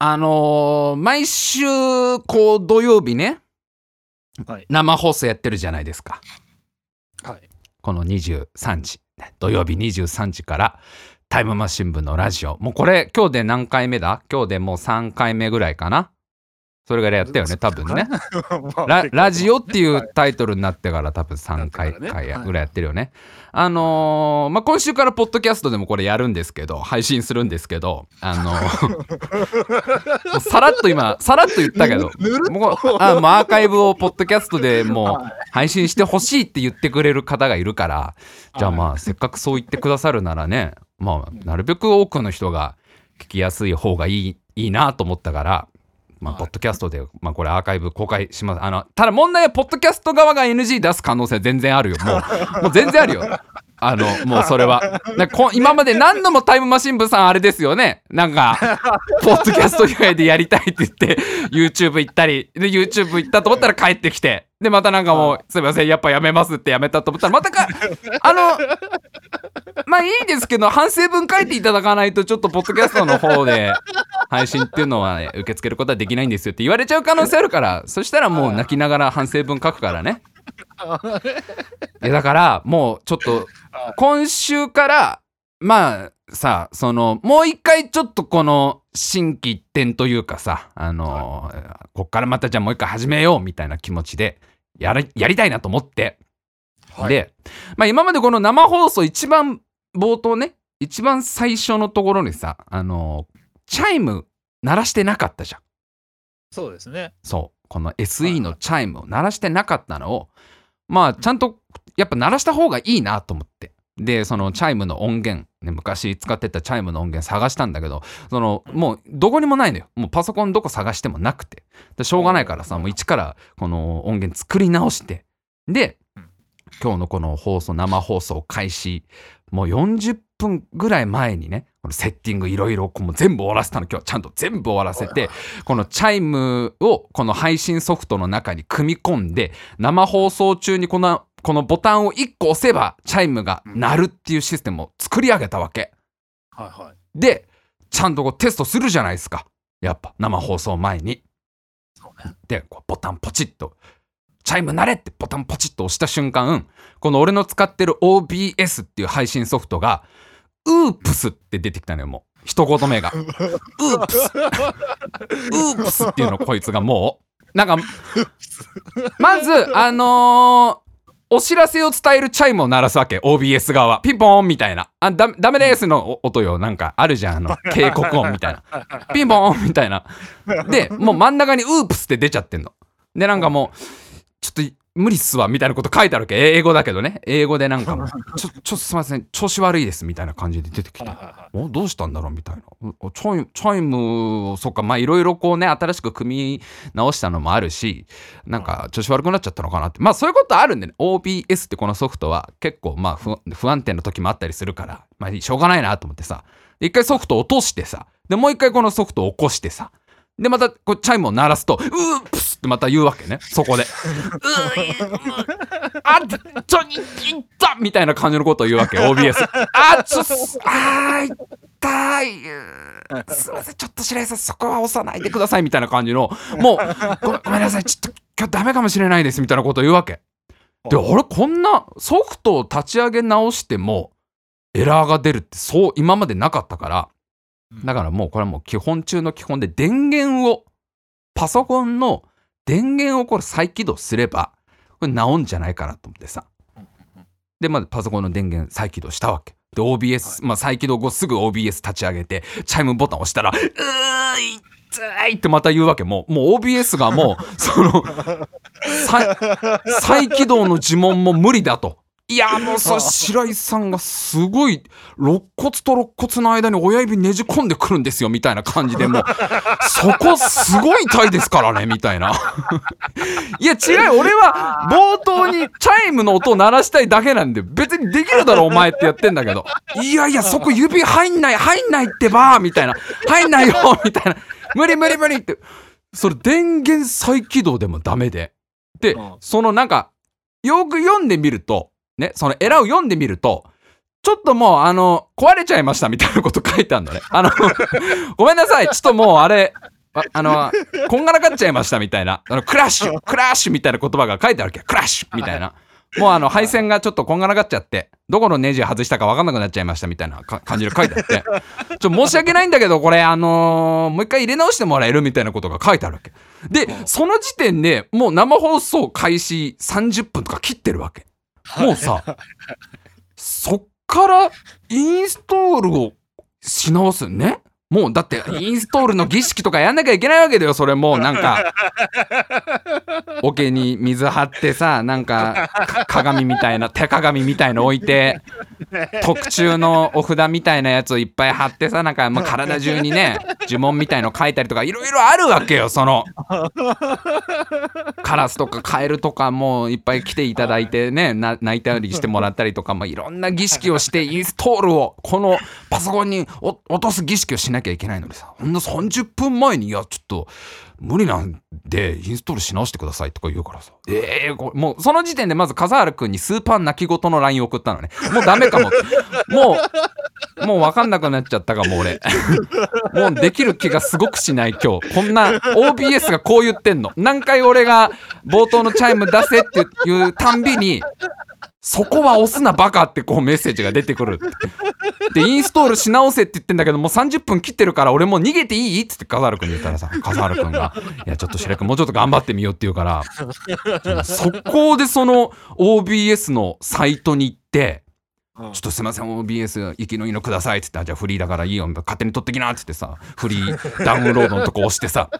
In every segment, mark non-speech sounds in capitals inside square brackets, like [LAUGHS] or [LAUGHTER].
あのー毎週、こう、土曜日ね、はい。生放送やってるじゃないですか。はい。この23時、土曜日23時から、タイムマシン部のラジオ。もうこれ、今日で何回目だ？今日でもう3回目ぐらいかな。それぐらいやったよね、多分ね。ララジオっていうタイトルになってから多分3回ぐらいやってるよね。あのーまあ、今週からポッドキャストでもこれやるんですけど、配信するんですけど、あのー [LAUGHS] さらっと今、さらっと言ったけど、もうあもうアーカイブをポッドキャストでもう配信してほしいって言ってくれる方がいるから、じゃあまあ、せっかくそう言ってくださるならね、まあ、なるべく多くの人が聞きやすい方がいいいいなと思ったから、まあ、はいポッドキャストで、まあ、これアーカイブ公開します。あの、ただ問題は、ポッドキャスト側が NG 出す可能性は全然あるよ。もう、もう全然あるよ。あの、もうそれは。[LAUGHS] 今まで何度もタイムマシン部さんあれですよね。なんか、[LAUGHS] ポッドキャスト以外でやりたいって言って、YouTube 行ったり、で、YouTube 行ったと思ったら帰ってきて、で、またなんかもう、すいません、やっぱやめますってやめたと思ったら、またか、あの、まあいいですけど、反省文書いていただかないと、ちょっとポッドキャストの方で配信っていうのは、ね、受け付けることはできないんですよって言われちゃう可能性あるから、そしたらもう泣きながら反省文書くからね。[LAUGHS] だから、もうちょっと、今週から、まあさ、その、もう一回ちょっとこの、心機一転というかさ、あの、こっからまたじゃあもう一回始めようみたいな気持ちで、やり、やりたいなと思って、はい。で、まあ、今までこの生放送一番冒頭ね一番最初のところにさあのチャイム鳴らしてなかったじゃん。そうですね。そう。この SE のチャイムを鳴らしてなかったのをまあちゃんとやっぱ鳴らした方がいいなと思って。でそのチャイムの音源、ね、昔使ってたチャイムの音源探したんだけどそのもうどこにもないのよ。もうパソコンどこ探してもなくて。でしょうがないからさもう一からこの音源作り直して。でうん。今日のこの放送生放送開始もう40分ぐらい前にねこのセッティングいろいろ全部終わらせたの今日はちゃんと全部終わらせてこのチャイムをこの配信ソフトの中に組み込んで生放送中にこのこのボタンを1個押せばチャイムが鳴るっていうシステムを作り上げたわけ。はいはい。でちゃんとこうテストするじゃないですかやっぱ生放送前に。そうね。でこうボタンポチッと「チャイム鳴れ!」ってボタンポチッと押した瞬間この俺の使ってる OBS っていう配信ソフトが「Oops」って出てきたのよもう。一言目が「[LAUGHS] ウープス」「Oops」っていうのこいつがもう。なんかまずあのーお知らせを伝えるチャイムを鳴らすわけ OBS 側。はピンポーンみたいな。あダダメですのお音よ。なんかあるじゃんあの [LAUGHS] 警告音みたいな。ピンポーンみたいな。でもう真ん中にウープスって出ちゃってんの。でなんかもうちょっと無理っすわみたいなこと書いてあるわけ。英語だけどね。英語でなんかもうちょ [LAUGHS] ちょっとすいません。調子悪いですみたいな感じで出てきて。おどうしたんだろうみたいな。おチャイチャイムをそっか。まあいろいろこうね新しく組み直したのもあるしなんか調子悪くなっちゃったのかなって。まあそういうことあるんでね。OBS ってこのソフトは結構まあ不不安定な時もあったりするから。まあしょうがないなと思ってさ。で一回ソフト落としてさ。でもう一回このソフトを起こしてさ。でまたこうチャイムを鳴らすと「Oops!」ってまた言うわけね。そこで「うーあちょにいった!」みたいな感じのことを言うわけ。OBS あちょっあー痛い。すいませんちょっと白井さんそこは押さないでくださいみたいな感じの。もうごめんごめんなさいちょっと今日ダメかもしれないですみたいなことを言うわけ。で俺こんなソフトを立ち上げ直してもエラーが出るってそう今までなかったから。だからもうこれはもう基本中の基本で電源をパソコンの電源をこれ再起動すればこれ治んじゃないかなと思ってさでまずパソコンの電源再起動したわけで OBS、まあ再起動後すぐ OBS 立ち上げてチャイムボタン押したら「うー痛い!」ってまた言うわけもうもう OBS がもうその [LAUGHS] 再再起動の呪文も無理だと。いやもうさ白井さんがすごい肋骨と肋骨の間に親指ねじ込んでくるんですよみたいな感じでもう。[LAUGHS] そこすごい痛いですからねみたいな。[LAUGHS] いや違う俺は冒頭にチャイムの音を鳴らしたいだけなんで別にできるだろお前ってやってんだけど。いやいやそこ指入んない入んないってばみたいな。入んないよみたいな。無理無理無理って。それ電源再起動でもダメで。で、うん。そのなんかよく読んでみるとねそのエラを読んでみるとちょっともう、あの、壊れちゃいましたみたいなこと書いてあるのね。あの、[LAUGHS] ごめんなさい。ちょっともう、あれ、ああの、こんがらがっちゃいましたみたいな。あの、クラッシュ、クラッシュみたいな言葉が書いてあるわけ。クラッシュみたいな。もうあの、配線がちょっとこんがらがっちゃって、どこのネジ外したか分かんなくなっちゃいましたみたいな感じで書いてあって、ちょ、申し訳ないんだけど、これ、あのーもう一回入れ直してもらえるみたいなことが書いてあるわけ。で、その時点でもう生放送開始30分とか切ってるわけ。もうさ、[LAUGHS] そっからインストールをし直すね。もうだってインストールの儀式とかやんなきゃいけないわけだよ、それもうなんか。[LAUGHS] 桶に水張ってさ、なんかか鏡みたいな、手鏡みたいの置いて、特注のお札みたいなやつをいっぱい貼ってさ、なんかもう体中にね、呪文みたいの書いたりとか、いろいろあるわけよ、その。[LAUGHS] カラスとかカエルとかもういっぱい来ていただいてねな泣いたりしてもらったりとか、まあ、いろんな儀式をしてインストールをこのパソコンにお落とす儀式をしななきゃいけないのにさほんの30分前にいやちょっと無理なんでインストールし直してくださいとか言うからさ。ええこれもうその時点でまず笠原君にスーパー泣き言の LINE 送ったのね。もうダメかも。もうもう分かんなくなっちゃったかも俺。[LAUGHS] もうできる気がすごくしない今日。こんな OBS がこう言ってんの。何回俺が冒頭のチャイム出せっていうたんびにそこは押すなバカってこうメッセージが出てくる。[LAUGHS] で、インストールし直せって言ってんだけど、もう30分切ってるから俺もう逃げていいっつって笠原くんに言ったらさ、笠原くんが、いやちょっと白くもうちょっと頑張ってみようって言うから、速攻でその OBS のサイトに行って、ちょっとすいません OBS 息のいいのくださいっつってあじゃあフリーだからいいよ勝手に取ってきなっつってさフリーダウンロードのとこ押してさ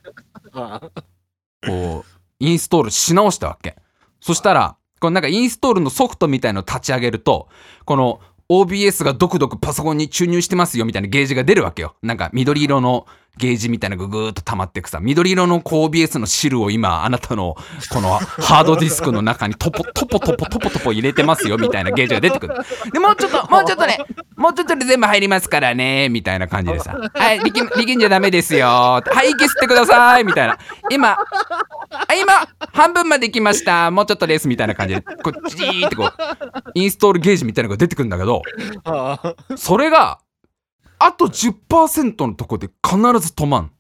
[LAUGHS] こうインストールし直したわけ。そしたらこのなんかインストールのソフトみたいのを立ち上げるとこの OBS がドクドクパソコンに注入してますよみたいなゲージが出るわけよ。なんか緑色のゲージみたいなのがぐーっと溜まってくさ緑色の OBS の汁を今あなたのこのハードディスクの中にトポトポトポトポトポ入れてますよみたいなゲージが出てくる。でもうちょっともうちょっとねもうちょっとで全部入りますからねみたいな感じでさ。はい力力んじゃダメですよ。はい息吸ってくださいみたいな。今あ今半分まで行きました。もうちょっとですみたいな感じで。こうチーってこうインストールゲージみたいなのが出てくるんだけどそれがあと10%のとこで必ず止まん。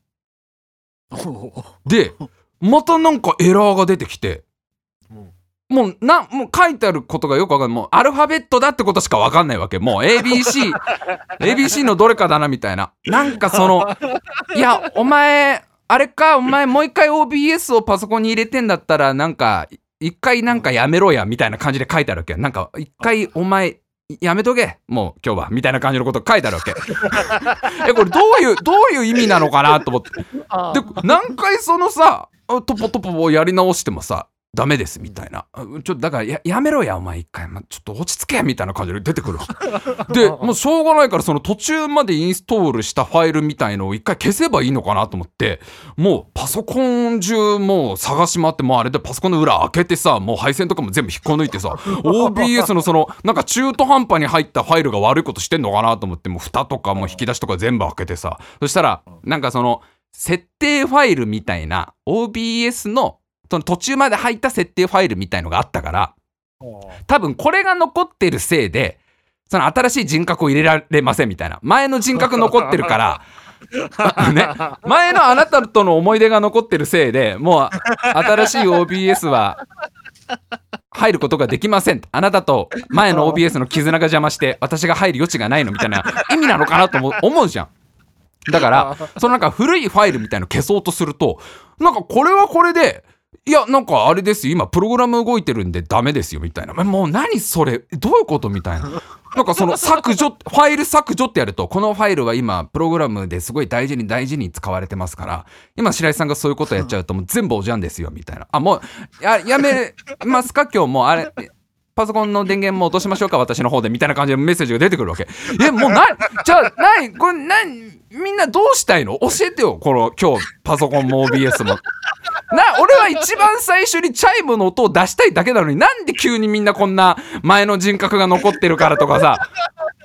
でまたなんかエラーが出てきて。もうなもう書いてあることがよくわかんない。もうアルファベットだってことしかわかんないわけ。もう ABC ABC [LAUGHS] のどれかだなみたいな。なんかそのいやお前あれか？お前もう一回 OBS をパソコンに入れてんだったらなんか一回なんかやめろやみたいな感じで書いてあるわけ。なんか一回お前やめとけ。もう今日はみたいな感じのこと書いてあるわけ。[LAUGHS] えこれどういうどういう意味なのかなと思って。で何回そのさトポトポをやり直してもさダメですみたいな。あちょっとだからややめろやお前一回、ま、ちょっと落ち着けみたいな感じで出てくる [LAUGHS] でもうしょうがないからその途中までインストールしたファイルみたいのを一回消せばいいのかなと思ってもうパソコン中もう探し回ってもうあれでパソコンの裏開けてさもう配線とかも全部引っこ抜いてさ [LAUGHS] OBS のそのなんか中途半端に入ったファイルが悪いことしてんのかなと思ってもう蓋とかも引き出しとか全部開けてさそしたらなんかその設定ファイルみたいな OBS のその途中まで入った設定ファイルみたいのがあったから多分これが残ってるせいでその新しい人格を入れられませんみたいな。前の人格残ってるから [LAUGHS] ね、前のあなたとの思い出が残ってるせいでもう新しい OBS は入ることができません。あなたと前の OBS の絆が邪魔して私が入る余地がないのみたいな意味なのかなと思う思うじゃん。だからそのなんか古いファイルみたいの消そうとするとなんかこれはこれでいやなんかあれです今プログラム動いてるんでダメですよみたいな。もう何それ？どういうこと？みたいな。なんかその [LAUGHS] 削除ファイル削除ってやるとこのファイルは今プログラムですごい大事に大事に使われてますから今白井さんがそういうことやっちゃうともう全部おじゃんですよみたいな。あもうややめますか？今日もうあれパソコンの電源も落としましょうか？私の方でみたいな感じでメッセージが出てくるわけ。えもうなじゃあ何これ何みんなどうしたいの？教えてよこの今日パソコンも OBS も。な俺は一番最初にチャイムの音を出したいだけなのになんで急にみんなこんな前の人格が残ってるからとかさ。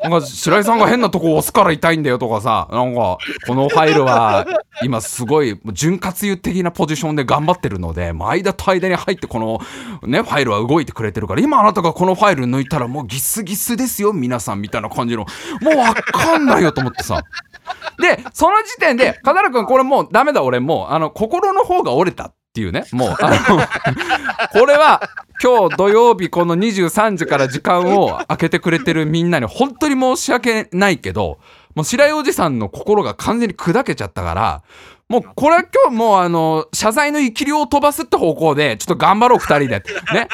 なんか白井さんが変なとこ押すから痛いんだよとかさ。なんかこのファイルは今すごい潤滑油的なポジションで頑張ってるので間と間に入ってこのねファイルは動いてくれてるから今あなたがこのファイル抜いたらもうギスギスですよ皆さんみたいな感じの。もうわかんないよと思ってさ。でその時点で [LAUGHS] 片原君これもうダメだ俺もうあの心の方が折れたっていうねもうあの [LAUGHS] これは今日土曜日この23時から時間を空けてくれてるみんなに本当に申し訳ないけどもう白井おじさんの心が完全に砕けちゃったからもうこれは今日もうあの謝罪の生き量を飛ばすって方向でちょっと頑張ろう2人でね。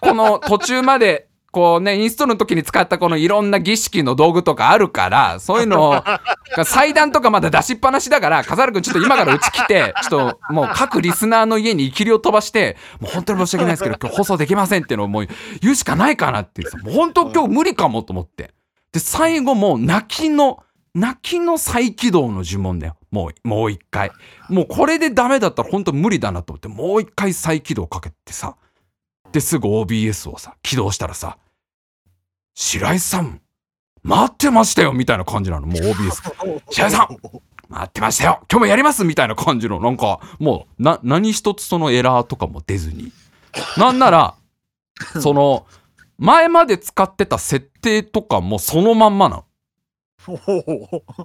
この途中までこうねインストの時に使ったこのいろんな儀式の道具とかあるからそういうのを [LAUGHS] 祭壇とかまだ出しっぱなしだから笠原君ちょっと今からうち来てちょっともう各リスナーの家に生き量飛ばしてもう本当に申し訳ないですけど [LAUGHS] 今日放送できませんっていうのをもう言うしかないかなっていうさもう本当今日無理かもと思って。で最後もう泣きの泣きの再起動の呪文だよ。もうもう一回。もうこれでダメだったら本当無理だなと思ってもう一回再起動かけてさですぐ OBS をさ起動したらさ「白井さん待ってましたよ」みたいな感じなの。もう OBS [LAUGHS] 白井さん待ってましたよ。今日もやりますみたいな感じの。なんかもうな何一つそのエラーとかも出ずに。なんなら [LAUGHS] その前まで使ってた設定とかもそのまんまなの。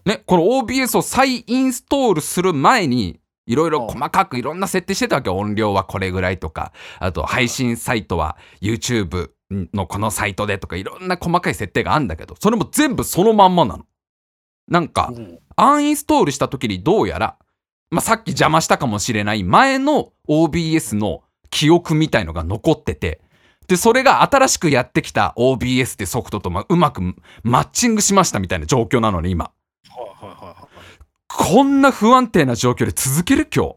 ね、この OBS を再インストールする前にいろいろ細かくいろんな設定してたわけ音量はこれぐらいとか。あと配信サイトは YouTube のこのサイトでとかいろんな細かい設定があるんだけど。それも全部そのまんまなの。なんかアンインストールした時にどうやら、まあ、さっき邪魔したかもしれない前の OBS の記憶みたいのが残ってて。でそれが新しくやってきた OBS ってソフトとまうまくマッチングしましたみたいな状況なのに今こんな不安定な状況で続ける今日。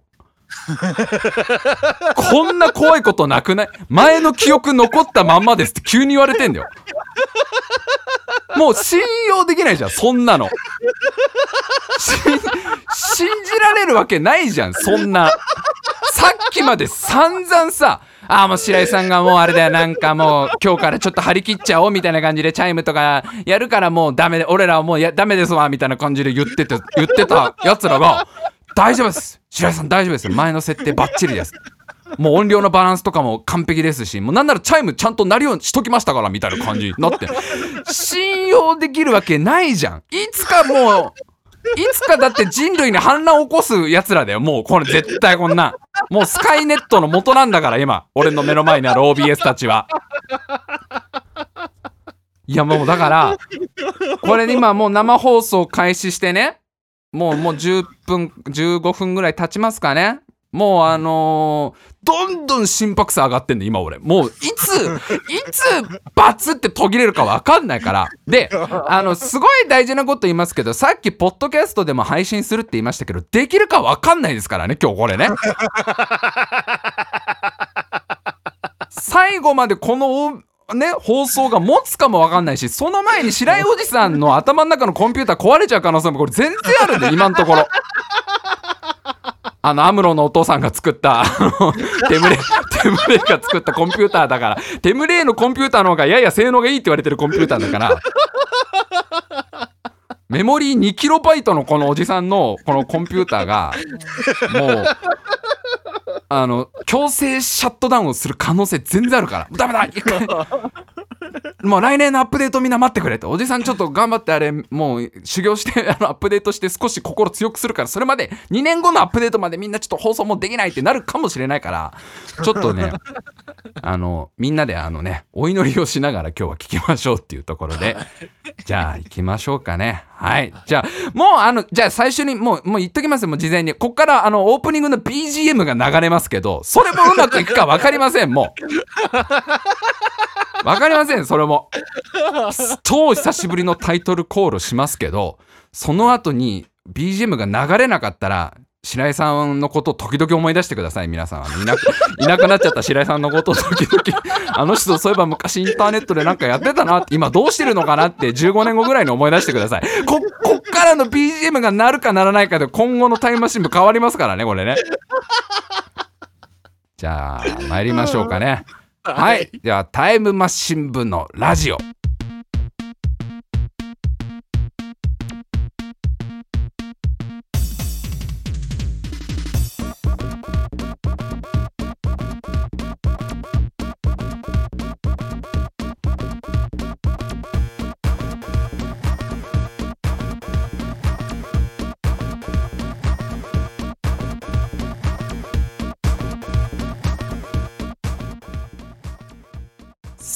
こんな怖いことなくない？前の記憶残ったまんまですって急に言われてんだよ。もう信用できないじゃんそんなの。信じられるわけないじゃんそんな。さっきまで散々さああもう白井さんがもうあれだよなんかもう今日からちょっと張り切っちゃおうみたいな感じでチャイムとかやるからもうダメで俺らはもうやダメですわみたいな感じで言ってて言ってたやつらが大丈夫です白井さん大丈夫です前の設定バッチリです。もう音量のバランスとかも完璧ですしもうなんならチャイムちゃんと鳴るようにしときましたからみたいな感じになって。信用できるわけないじゃん。いつかもういつかだって人類に反乱を起こすやつらだよ。もうこれ絶対こんなもうスカイネットの元なんだから今。俺の目の前にある OBS たちは。いやもうだからこれ今もう生放送開始してね。もうもう10分15分ぐらい経ちますかね。もうあのーどんどん心拍数上がってんの今俺。もういつ [LAUGHS] いつバツって途切れるか分かんないから。であのすごい大事なこと言いますけどさっきポッドキャストでも配信するって言いましたけどできるか分かんないですからね今日これね。最後までこのね、放送が持つかも分かんないしその前に白井おじさんの頭の中のコンピューター壊れちゃう可能性もこれ全然あるんで今のところ。あのアムロのお父さんが作ったあの [LAUGHS] テムレテムレが作ったコンピューターだから。テムレのコンピューターの方がやや性能がいいって言われてるコンピューターだから。メモリー2キロバイトのこのおじさんのこのコンピューターがもうあの強制シャットダウンをする可能性全然あるから。ダメだ一回 [LAUGHS] もう来年のアップデートみんな待ってくれと。おじさんちょっと頑張ってあれもう修行して [LAUGHS] あのアップデートして少し心強くするから。それまで2年後のアップデートまでみんなちょっと放送もできないってなるかもしれないから。ちょっとね [LAUGHS] あのみんなであのねお祈りをしながら今日は聞きましょうっていうところで。じゃあ行きましょうかね。はい。じゃあもうあのじゃあ最初にもうもう言っときますよ。もう事前に。こっからあのオープニングの BGM が流れますけどそれもうまくいくか分かりませんもう。わかりません、それも。[LAUGHS] 超久しぶりのタイトルコールしますけど、その後に BGM が流れなかったら、白井さんのことを時々思い出してください、皆さん。いなく [LAUGHS] いなくなっちゃった白井さんのことを時々、[LAUGHS] あの人そういえば昔インターネットでなんかやってたなって、今どうしてるのかなって15年後ぐらいに思い出してください。こ、こっからの BGM が鳴るか鳴らないかで今後のタイムマシンも変わりますからね、これね。じゃあ、参りましょうかね。はい。では、タイムマシン部のラジオ。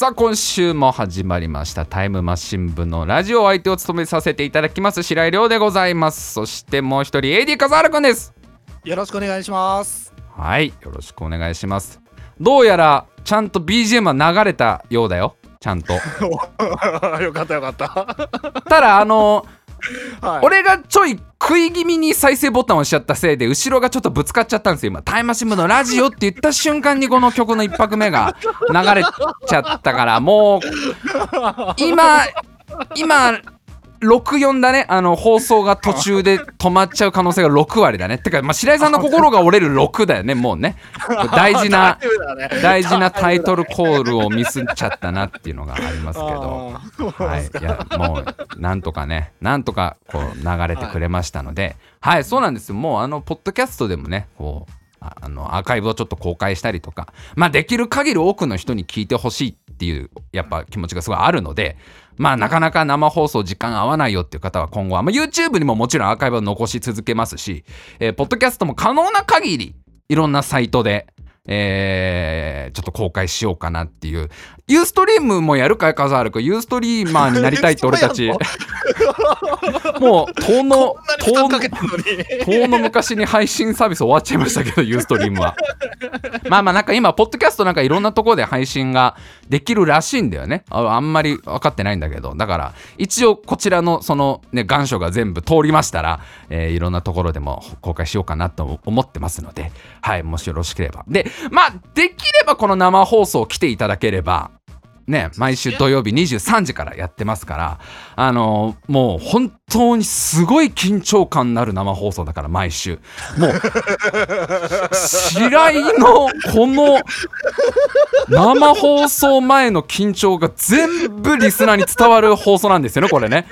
さあ今週も始まりました。タイムマシン部のラジオ相手を務めさせていただきます白井亮でございます。そしてもう一人 AD 笠原くんです。よろしくお願いします。はいよろしくお願いします。どうやらちゃんと BGM は流れたようだよ。ちゃんと。[LAUGHS] よかったよかった。ただあのはい、俺がちょい食い気味に再生ボタンを押しちゃったせいで後ろがちょっとぶつかっちゃったんですよ今。タイムマシン部のラジオって言った瞬間にこの曲の1拍目が流れちゃったからもう今今64だねあの放送が途中で止まっちゃう可能性が6割だね。てか、まあ、白井さんの心が折れる6だよねもうね。大事な [LAUGHS] 大事なタイトルコールをミスっちゃったなっていうのがありますけど。はい、いやもうなんとかねなんとかこう流れてくれましたので。はい、そうなんですよ。もうあのポッドキャストでもねこうああのアーカイブをちょっと公開したりとかまあできる限り多くの人に聞いてほしいっていうやっぱ気持ちがすごいあるのでまあなかなか生放送時間合わないよっていう方は今後は、まあ、YouTube にももちろんアーカイブを残し続けますし、えーポッドキャストも可能な限りいろんなサイトでえーちょっと公開しようかなっていう。ユーストリームもやるかい笠原君。ユーストリーマーになりたいって俺たち。[LAUGHS] も？[LAUGHS] う、遠の遠の。遠の昔に配信サービス終わっちゃいましたけど、ユーストリームは。まあまあなんか今、ポッドキャストなんかいろんなところで配信ができるらしいんだよね。ああんまり分かってないんだけど。だから、一応こちらのそのね、願書が全部通りましたら、えーいろんなところでも公開しようかなと思ってますので、はい、もしよろしければ。で、まあ、できればこの生放送来ていただければ、ね、毎週土曜日23時からやってますから、あのーもう本当にすごい緊張感になる生放送だから毎週もう白井のこの生放送前の緊張が全部リスナーに伝わる放送なんですよねこれね。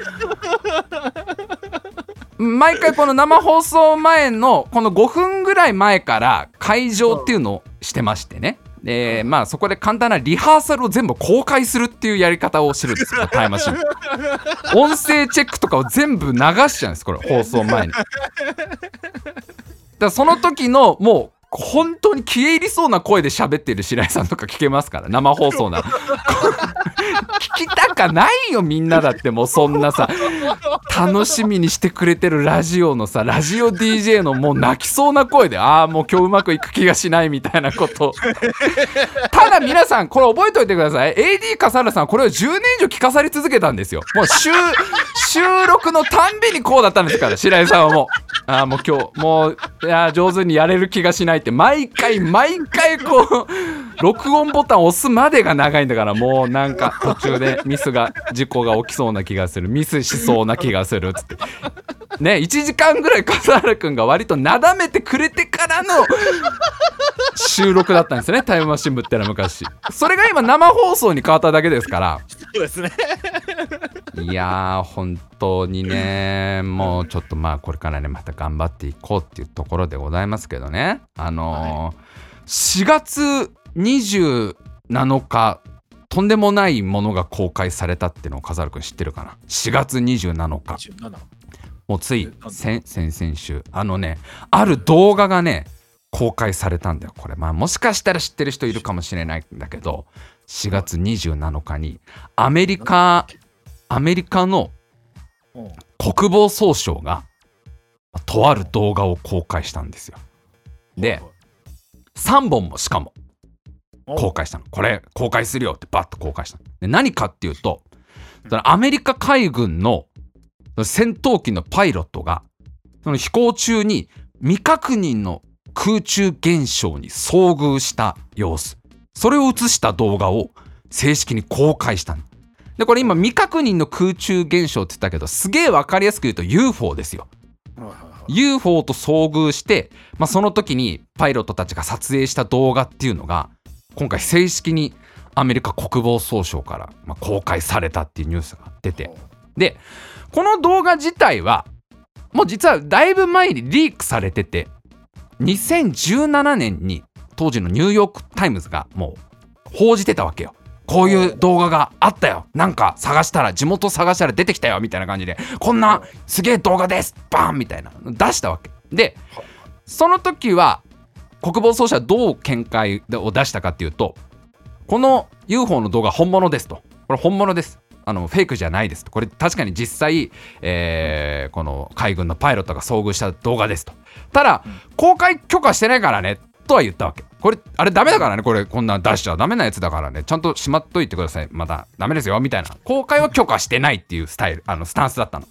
毎回この生放送前のこの5分ぐらい前から会場っていうのをしてましてね。でまあそこで簡単なリハーサルを全部公開するっていうやり方をしてるんですよ [LAUGHS] タイムマシン。音声チェックとかを全部流しちゃうんですこれ [LAUGHS] 放送前に。だその時のもう本当に消え入りそうな声で喋ってる白井さんとか聞けますから生放送な [LAUGHS] 聞きたかないよみんなだってもうそんなさ。楽しみにしてくれてるラジオのさラジオ DJ のもう泣きそうな声でああもう今日うまくいく気がしないみたいなこと。ただ皆さんこれ覚えておいてください。AD 笠原さんこれを10年以上聞かされ続けたんですよ。もう収録のたんびにこうだったんですから白井さんはもう。ああもう今日もういや上手にやれる気がしないって毎回毎回こう録音ボタン押すまでが長いんだからもうなんか途中でミスが事故が起きそうな気がする。ミスしそうな気がするっつって。ね1時間ぐらい笠原君が割となだめてくれてからの収録だったんですよね。タイムマシン部ってのは昔。それが今生放送に変わっただけですから。そうですね。いやー本当にね。もうちょっとまあこれからねまた頑張っていこうっていうところでございますけどね。あのー4月27日とんでもないものが公開されたっていうのを笠原君知ってるかな？4月27日。27もうつい先先々週。あのねある動画がね公開されたんだよこれ。まあもしかしたら知ってる人いるかもしれないんだけど4月27日にアメリカアメリカのうん。国防総省がとある動画を公開したんですよ。で3本もしかも公開したの。これ公開するよってバッと公開したの。で何かっていうとそのアメリカ海軍の戦闘機のパイロットがその飛行中に未確認の空中現象に遭遇した様子。それを映した動画を正式に公開したの。でこれ今未確認の空中現象って言ったけどすげえ分かりやすく言うと UFO ですよ。UFO と遭遇して、まあ、その時にパイロットたちが撮影した動画っていうのが今回正式にアメリカ国防総省からまあ公開されたっていうニュースが出て。でこの動画自体はもう実はだいぶ前にリークされてて2017年に当時のニューヨーク・タイムズがもう報じてたわけよ。こういう動画があったよ。なんか探したら地元探したら出てきたよみたいな感じでこんなすげえ動画ですバンみたいなの出したわけ。でその時は国防総省はどう見解を出したかっていうとこの UFO の動画本物ですと。これ本物です。あのフェイクじゃないですと。これ確かに実際、えーこの海軍のパイロットが遭遇した動画ですと。ただ公開許可してないからねとは言ったわけ。これあれダメだからね。これこんなん出しちゃダメなやつだからね。ちゃんとしまっといてください。またダメですよ。みたいな。公開は許可してないっていうスタイル。あのスタンスだったの。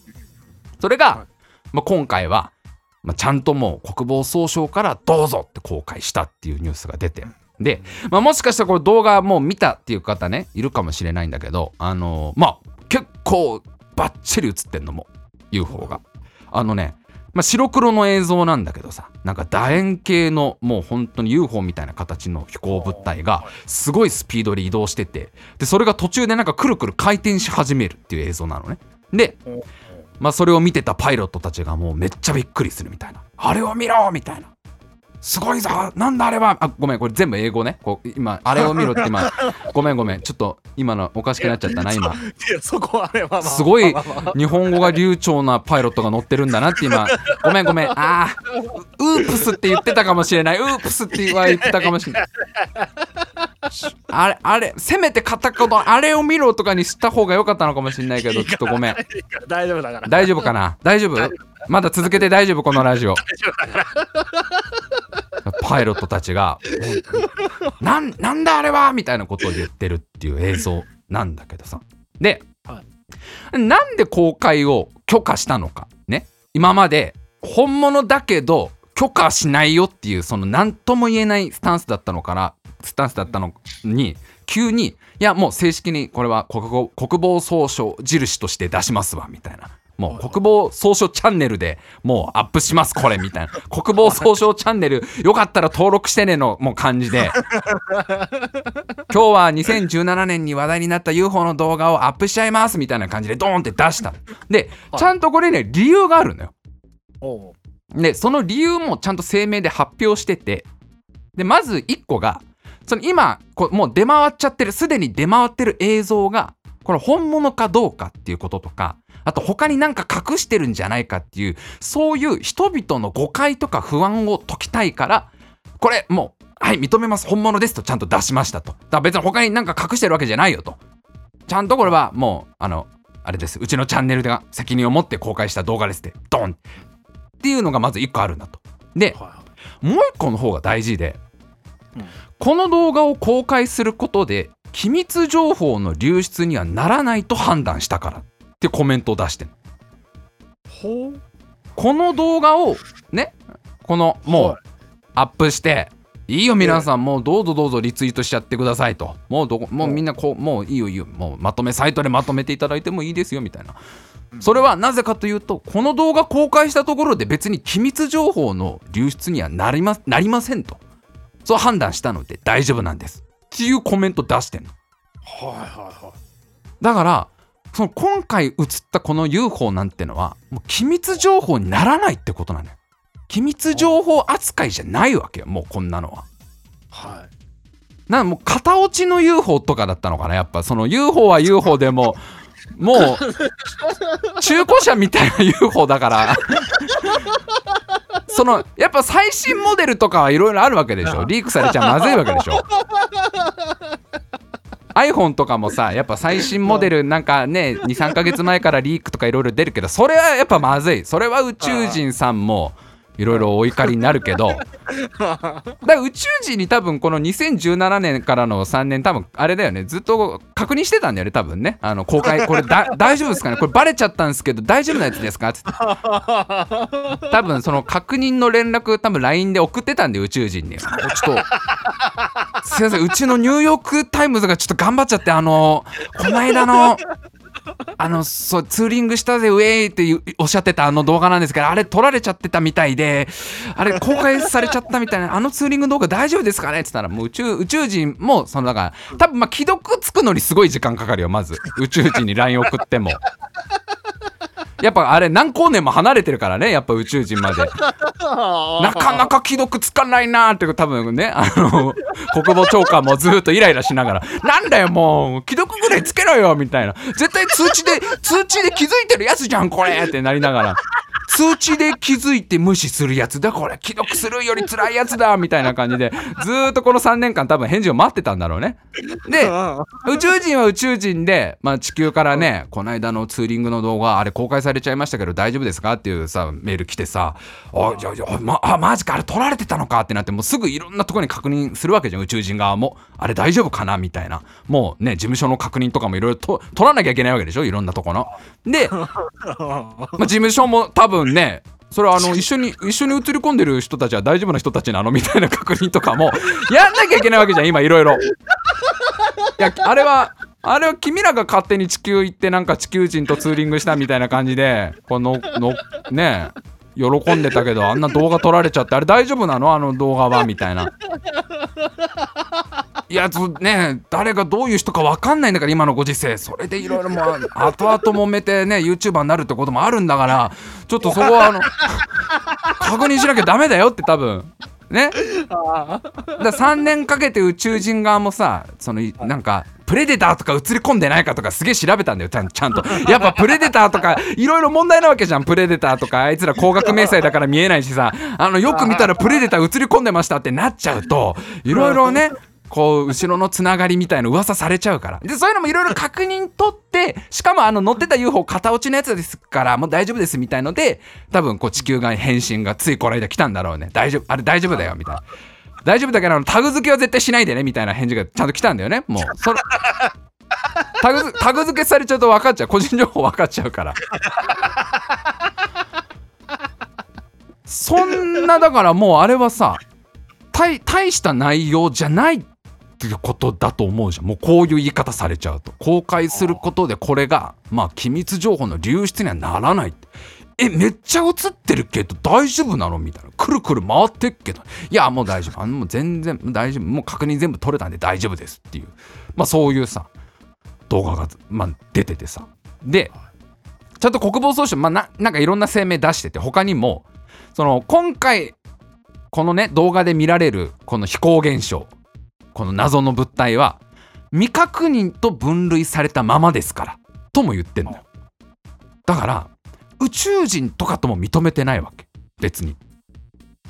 それが、まあ、今回は、まあ、ちゃんともう国防総省からどうぞって公開したっていうニュースが出て。で、まあ、もしかしたらこれ動画もう見たっていう方ねいるかもしれないんだけどあのまあ結構バッチリ映ってんのも UFO が。あのねまあ、白黒の映像なんだけどさなんか楕円形のもう本当に UFO みたいな形の飛行物体がすごいスピードで移動しててでそれが途中でなんかくるくる回転し始めるっていう映像なのね。でまあそれを見てたパイロットたちがもうめっちゃびっくりするみたいな。あれを見ろみたいな。すごいぞ。なんだあれは。あごめんこれ全部英語ね。こう今あれを見ろって今 [LAUGHS] ごめんごめん。ちょっと今のおかしくなっちゃったな今。いやそこはねまあまあ。すごい日本語が流暢なパイロットが乗ってるんだなって今。ごめんごめん。あーウープスって言ってたかもしれない。ウープスっては言ってたかもしれないあれあれせめて片言あれを見ろとかにした方が良かったのかもしれないけどちょっとごめん。大丈夫だから。大丈夫かな？大丈夫？まだ続けて大丈夫このラジオ。パイロットたちが「なんなんだあれは!」みたいなことを言ってるっていう映像なんだけどさ。で、はなんで公開を許可したのか？ね。今まで本物だけど許可しないよっていうその何とも言えないスタンスだったのからスタンスだったのに急にいやもう正式にこれは国防国防総省印として出しますわみたいな。もう国防総省チャンネルでもうアップしますこれみたいな。[LAUGHS] 国防総省チャンネルよかったら登録してねのもう感じで。[LAUGHS] 今日は2017年に話題になった UFO の動画をアップしちゃいますみたいな感じでドーンって出した。でちゃんとこれね理由があるのよ。でその理由もちゃんと声明で発表してて。でまず1個がその今こうもう出回っちゃってるすでに出回ってる映像がこれ本物かどうかっていうこととかあと他になんか隠してるんじゃないかっていうそういう人々の誤解とか不安を解きたいからこれもうはい認めます本物ですとちゃんと出しましたと。だから別に他になんか隠してるわけじゃないよと。ちゃんとこれはもうあのあれです。うちのチャンネルが責任を持って公開した動画ですって。ドンっていうのがまず1個あるんだと。でもう1個の方が大事で、うんこの動画を公開することで機密情報の流出にはならないと判断したからってコメントを出してるほう。この動画をねこのもうはい。アップしていいよ皆さんもうどうぞどうぞリツイートしちゃってくださいと。もうどこもうみんなこうもういいよいいよもうまとめサイトでまとめていただいてもいいですよみたいな。それはなぜかというとこの動画公開したところで別に機密情報の流出にはなりまなりませんとそう判断したので大丈夫なんです。っていうコメント出してんの。はいはいはい。だからその今回映ったこの UFO なんてのはもう機密情報にならないってことなのよ。機密情報扱いじゃないわけよもうこんなのは。はい。なんかもう片落ちの UFO とかだったのかなやっぱ。その UFO は UFO でも [LAUGHS] もう中古車みたいな UFO だからそのやっぱ最新モデルとかはいろいろあるわけでしょ。リークされちゃまずいわけでしょ。[LAUGHS] iPhone とかもさやっぱ最新モデルなんかね23ヶ月前からリークとかいろいろ出るけどそれはやっぱまずい。それは宇宙人さんもいろいろお怒りになるけど。[LAUGHS] だから宇宙人に多分この2017年からの3年多分あれだよね。ずっと確認してたんだよね多分ね。あの公開これだ [LAUGHS] 大丈夫ですかね？これバレちゃったんですけど大丈夫なやつですか？つって。[LAUGHS] 多分その確認の連絡多分 LINE で送ってたんで宇宙人に。ちょっとすいませんうちのニューヨーク・タイムズがちょっと頑張っちゃってあのこの間のあのそうツーリングしたぜウェイっておっしゃってたあの動画なんですけどあれ撮られちゃってたみたいであれ公開されちゃったみたいなあのツーリング動画大丈夫ですかね？って言ったらもう宇宙宇宙人もそのだから多分まあ既読つくのにすごい時間かかるよまず宇宙人に LINE 送っても。やっぱあれ何光年も離れてるからねやっぱ宇宙人まで。[LAUGHS] なかなか既読つかないなーって多分ねあの国防長官もずっとイライラしながら「なんだよもう既読ぐらいつけろよ」みたいな。絶対通知で通知で気づいてるやつじゃんこれってなりながら通知で気づいて無視するやつだ。これ既読するより辛いやつだみたいな感じで。ずーっとこの3年間多分返事を待ってたんだろうね。で宇宙人は宇宙人で、まあ、地球からね、この間のツーリングの動画、あれ公開されちゃいましたけど大丈夫ですかっていうさ、メール来てさ、あ、じゃあ、じゃあ、ま、あ、マジか、あれ撮られてたのかってなって、もうすぐいろんなところに確認するわけじゃん、宇宙人側も。あれ大丈夫かな？みたいな。もうね、事務所の確認とかもいろいろと取らなきゃいけないわけでしょ？いろんなとこの。で、[LAUGHS] まあ、事務所も多分ね、それはあの一緒に一緒に映り込んでる人たちは大丈夫な人たちなの？[LAUGHS] みたいな確認とかもやんなきゃいけないわけじゃん今いろいろ。いやあれはあれは君らが勝手に地球行ってなんか地球人とツーリングしたみたいな感じでこののね喜んでたけどあんな動画撮られちゃってあれ大丈夫なの？あの動画は？みたいないやつね誰がどういう人か分かんないんだから今のご時世。それでいろいろもう後々揉めてね YouTuber になるってこともあるんだからちょっとそこはあの [LAUGHS] 確認しなきゃダメだよって多分。ね。だ3年かけて宇宙人側もさそのなんかプレデターとか映り込んでないかとかすげえ調べたんだよちゃんちゃんと。やっぱプレデターとかいろいろ問題なわけじゃんプレデターとか。あいつら高額明細だから見えないしさ。あのよく見たらプレデター映り込んでましたってなっちゃうといろいろねこう後ろのつながりみたいな噂されちゃうから。でそういうのもいろいろ確認取ってしかもあの乗ってた UFO 片落ちのやつですからもう大丈夫ですみたいので多分こう地球側に返信がついこの間来たんだろうね。大丈夫あれ大丈夫だよみたいな。大丈夫だけどタグ付けは絶対しないでねみたいな返事がちゃんと来たんだよね。もうそれタグタグ付けされちゃうと分かっちゃう。個人情報分かっちゃうから。そんなだからもうあれはさ大大した内容じゃないっていうことだと思うじゃん。もうこういう言い方されちゃうと。公開することでこれがまあ機密情報の流出にはならないえめっちゃ映ってるけど大丈夫なのみたいな。くるくる回ってっけど。いやもう大丈夫。あのもう全然大丈夫。もう確認全部取れたんで大丈夫ですっていう。まあそういうさ動画が、まあ、出ててさ。でちゃんと国防総省、まあ、ななんかいろんな声明出してて他にもその今回このね動画で見られるこの飛行現象。この謎の物体は未確認と分類されたままですからとも言ってんのよ。だから宇宙人とかとも認めてないわけ。別に。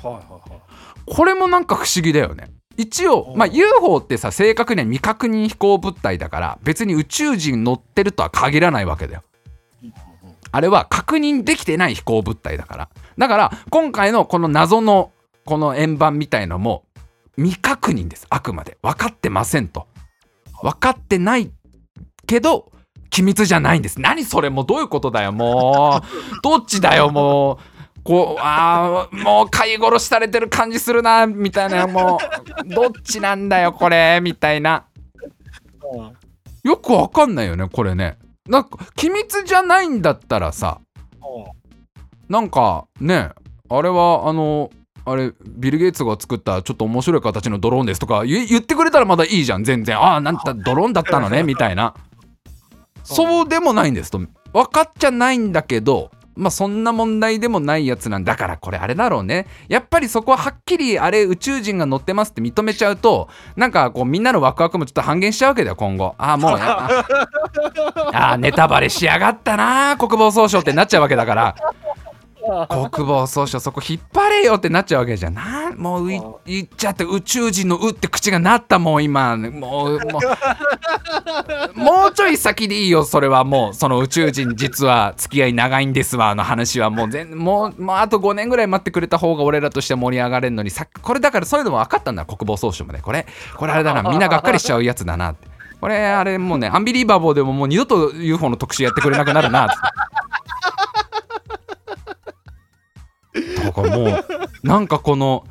はいはいはい。これもなんか不思議だよね。一応、まあ、UFO ってさ正確には未確認飛行物体だから別に宇宙人乗ってるとは限らないわけだよ。あれは確認できてない飛行物体だから。だから今回のこの謎のこの円盤みたいのも未確認です。あくまで。分かってませんと。分かってないけど機密じゃないんです。何それもうどういうことだよ。もう [LAUGHS] どっちだよ。もうこうあーもう飼い殺しされてる感じするなみたいな。もうどっちなんだよこれみたいな。よくわかんないよねこれね。なんか機密じゃないんだったらさ。なんかねあれはあのあれビル・ゲイツが作ったちょっと面白い形のドローンですとか言言ってくれたらまだいいじゃん全然。ああなんだドローンだったのね [LAUGHS] みたいな。そう。でもないんですと。分かっちゃないんだけどまあそんな問題でもないやつなんだからこれあれだろうね。やっぱりそこははっきりあれ宇宙人が乗ってますって認めちゃうとなんかこうみんなのワクワクもちょっと半減しちゃうわけだよ今後。ああもうや [LAUGHS] ああネタバレしやがったな国防総省ってなっちゃうわけだから国防総省そこ引っ張れよってなっちゃうわけじゃんなもうい言っちゃって宇宙人の「う」って口がなったもん今。もうもうもうちょい先でいいよそれはもうその宇宙人実は付き合い長いんですわの話は。もう全もうもうあと5年ぐらい待ってくれた方が俺らとして盛り上がれるのにさこれだからそういうのも分かったんだ国防総省もねこれこれあれだなみんながっかりしちゃうやつだなってこれあれもうねアンビリーバボーでももう二度と UFO の特集やってくれなくなるなって。だからもうなんかこの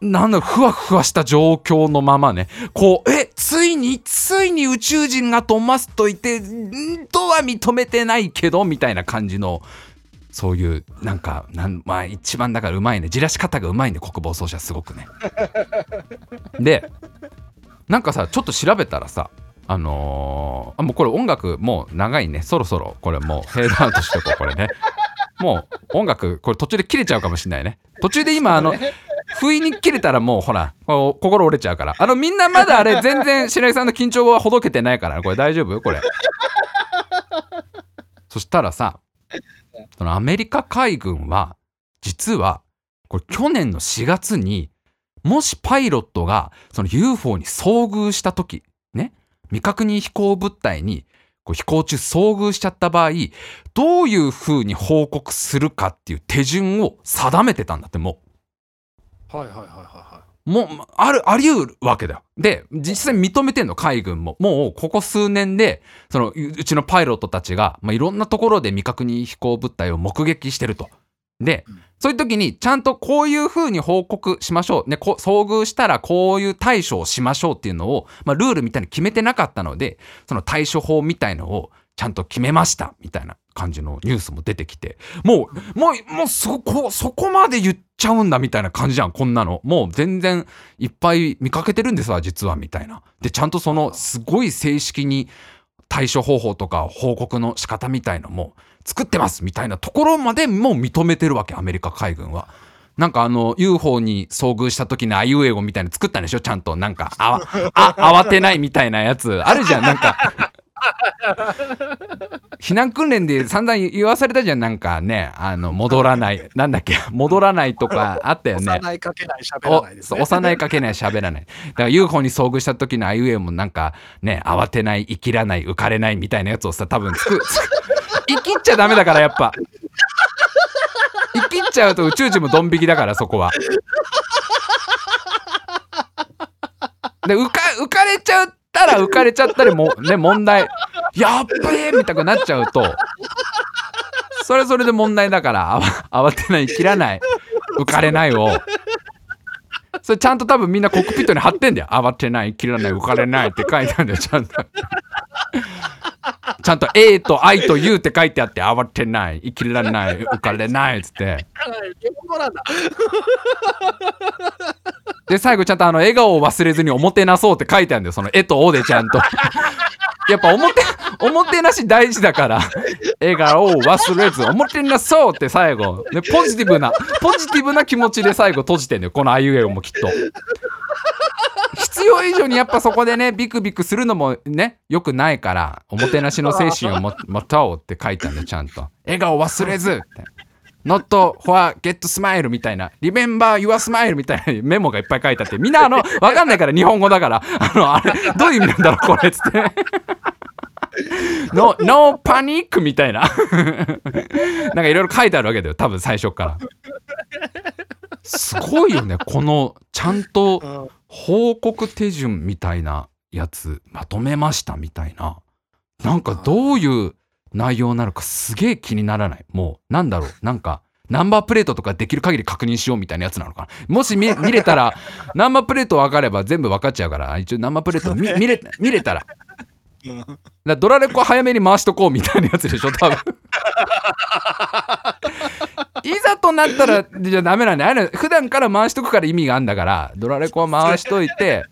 なんだふわふわした状況のままねこうえついについに宇宙人がとますといてん？とは認めてないけどみたいな感じのそういうなんかなんまあ一番だからうまいねじらし方がうまいね国防総省はすごくね。でなんかさちょっと調べたらさあのーあもうこれ音楽もう長いね。そろそろこれもうフェードアウトしてこうこれね。もう音楽これ途中で切れちゃうかもしれないね。途中で今あの不意に切れたらもうほら心折れちゃうから。あのみんなまだあれ全然白井さんの緊張はほどけてないから。これ大丈夫？これ。そしたらさそのアメリカ海軍は実はこれ去年の4月にもしパイロットがその UFO に遭遇した時ね未確認飛行物体にこう飛行中遭遇しちゃった場合どういう風に報告するかっていう手順を定めてたんだってもはいはいはいはいはうもうあるあり得るわけだよ。で実際認めてんの海軍も。もうここ数年でそのううちのパイロットたちが、まあ、いろんなところで未確認飛行物体を目撃してるとでうん。そういう時にちゃんとこういう風に報告しましょう、ね、こ遭遇したらこういう対処をしましょうっていうのを、まあ、ルールみたいに決めてなかったのでその対処法みたいのをちゃんと決めましたみたいな感じのニュースも出てきてもうもうもうそこそこまで言っちゃうんだみたいな感じじゃんこんなの。もう全然いっぱい見かけてるんですわ実はみたいな。でちゃんとそのすごい正式に対処方法とか報告の仕方みたいのも作ってますみたいなところまでもう認めてるわけアメリカ海軍は。なんかあの UFO に遭遇した時のあいうえおみたいなの作ったんでしょ？ちゃんと。なんかあわあ慌てないみたいなやつ。あるじゃん。なんか避難訓練で散々言わされたじゃん。なんかねあの戻らない。なんだっけ戻らないとかあったよい。ね。幼いかけない喋らないですおね。幼いかけない喋らない。だから UFO に遭遇した時のあいうえおもなんかね慌てない生きらない浮かれないみたいなやつをさ多分つくつく生きっちゃダメだからやっぱ。生きっちゃうと宇宙人もドン引きだからそこは。で浮か浮かれちゃったら浮かれちゃったりもね問題。やっべえみたいになっちゃうと。それそれで問題だから慌てない切らない。浮かれないを。それちゃんと多分みんなコックピットに貼ってんだよ。慌てない切らない浮かれないって書いてあるんだよちゃんと。ちゃんと A と I と U って書いてあって慌てない。生きられない。浮かれない。っつって。[LAUGHS] で最後ちゃんとあの笑顔を忘れずにおもてなそうって書いてあるんだよ。その「え」と「お」でちゃんと。[LAUGHS] やっぱおもておもてなし大事だから。笑顔を忘れずおもてなそうって最後。でポジティブなポジティブな気持ちで最後閉じてんだよ。このあいうえおもきっと。必要以上にやっぱそこでねビクビクするのもねよくないからおもてなしの精神をも持とうって書いてあるんだちゃんと。笑顔忘れずって。Not for get smile みたいな。Remember your smile みたいな。メモがいっぱい書いてあって。みんなあのわかんないから日本語だから。あのあれどういう意味なんだろうこれっつって。No, no panic みたいな。なんかいろいろ書いてあるわけだよ多分最初から。すごいよねこのちゃんと報告手順みたいなやつまとめましたみたいな。なんかどういう内容なのかすげえ気にならない。もうなんだろう。なんかナンバープレートとかできる限り確認しようみたいなやつなのかな。もし見見れたらナンバープレート分かれば全部分かっちゃうから一応ナンバープレート見見れ見れたらだドラレコ早めに回しとこうみたいなやつでしょ多分。[LAUGHS] いざとなったらじゃダメなんだよ。あれ普段から回しとくから意味があるんだからドラレコは回しといて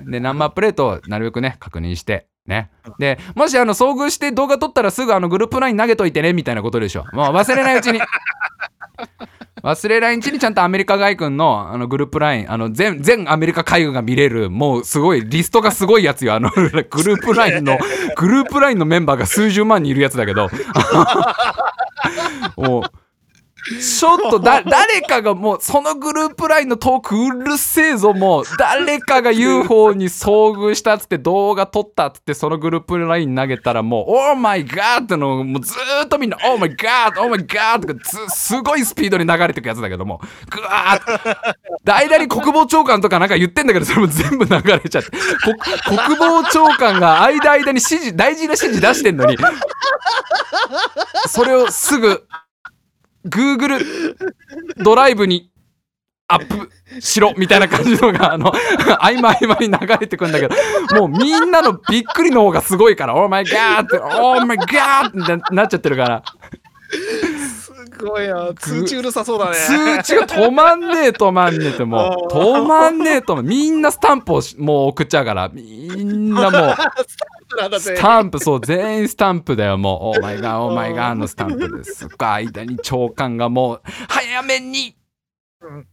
でナンバープレートをなるべくね確認してね。でもしあの遭遇して動画撮ったらすぐあのグループライン投げといてねみたいなことでしょ。もう忘れないうちに忘れないうちにちゃんとアメリカ海軍のあのグループラインあの全全アメリカ海軍が見れるもうすごいリストがすごいやつよ。あの [LAUGHS] グループラインのグループラインのメンバーが数十万人いるやつだけど。も [LAUGHS] うちょっとだ誰かがもうそのグループラインのトークうるせえぞもう誰かが UFO に遭遇したっつって動画撮ったっつってそのグループライン投げたらもう「オーマイガー!」ってのをもうずっとみんな「オーマイガーオーマイガー!」とかずすごいスピードに流れてくやつだけどもぐわーっで間に国防長官とかなんか言ってんだけどそれも全部流れちゃって国防長官が間間に指示大事な指示出してんのにそれをすぐ Google ドライブにアップしろみたいな感じのがあの合間合間に流れてくんだけどもうみんなのびっくりの方がすごいから「オーマイガー!」って「オーマイガー!」ってなっちゃってるからごいな。通知うるさそうだね。通知が止まんねえ止まんねえってもう [LAUGHS] 止まんねえとみんなスタンプをしもう送っちゃうから。みんなもう [LAUGHS] スタンプそう全員スタンプだよもう「オーマイガーオーマイガー」のスタンプです。間に長官がもう早めにうん。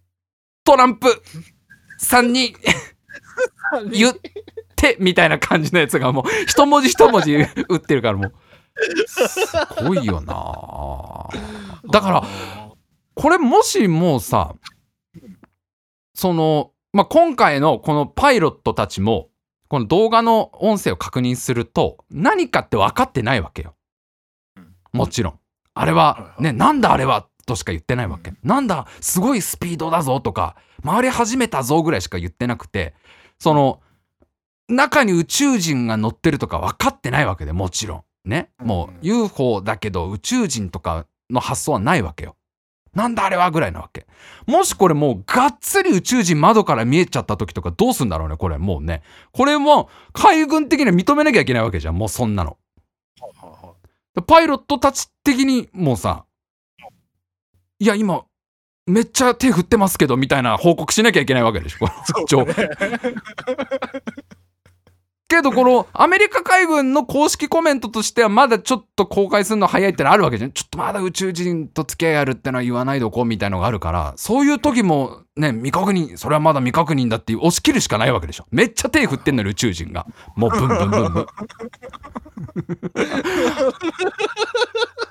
トランプさんに言ってみたいな感じのやつがもう一文字一文字打ってるからもう。すごいよなだからこれもしもうさその、まあ、今回のこのパイロットたちもこの動画の音声を確認すると何かって分かってないわけよ。もちろん。あれはねなんだあれはとしか言ってないわけ。なんだすごいスピードだぞとか回り始めたぞぐらいしか言ってなくてその中に宇宙人が乗ってるとか分かってないわけでもちろん。ね。もう UFO だけど宇宙人とかの発想はないわけよ。なんだあれはぐらいなわけ。もしこれもうがっつり宇宙人窓から見えちゃった時とかどうすんだろうねこれもうね。これも海軍的には認めなきゃいけないわけじゃん。もうそんなの。パイロットたち的にもうさいや今めっちゃ手振ってますけどみたいな報告しなきゃいけないわけでしょ。そうね [LAUGHS] けどこのアメリカ海軍の公式コメントとしてはまだちょっと公開するの早いってのあるわけじゃん。ちょっとまだ宇宙人と付き合いあるってのは言わないでおこうみたいのがあるからそういう時もね未確認それはまだ未確認だって押し切るしかないわけでしょ。めっちゃ手振ってんのよ宇宙人が。もうブンブンブンブン。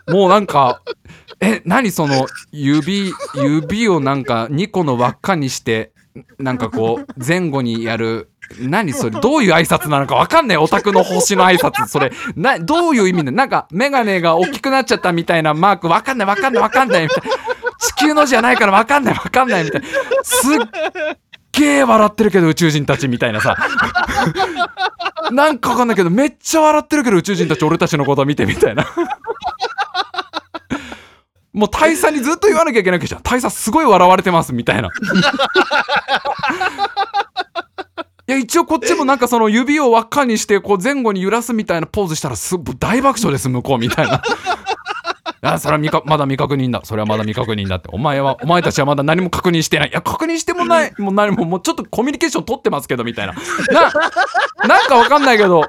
もうなんかえ何その指指をなんか2個の輪っかにしてなんかこう前後にやる何それどういう挨拶なのかわかんない。オタクの星の挨拶。それなどういう意味でなんかメガネが大きくなっちゃったみたいなマーク。わかんないわかんないわかんない。みたい地球のじゃないからわかんないわかんないみたいな。すっげえ笑ってるけど宇宙人たちみたいなさ。なんかわかんないけどめっちゃ笑ってるけど宇宙人たち俺たちのこと見てみたいな。もう大佐にずっと言わなきゃいけないけじゃん大佐すごい笑われてますみたいな。いや一応こっちもなんかその指を輪っかにしてこう前後に揺らすみたいなポーズしたらす大爆笑です向こうみたいな。[LAUGHS] あそれは未かまだ未確認だ。それはまだ未確認だって。お前はお前たちはまだ何も確認してない。いや確認してもない。[LAUGHS] もう何ももうちょっとコミュニケーション取ってますけどみたいな。ななんかわかんないけど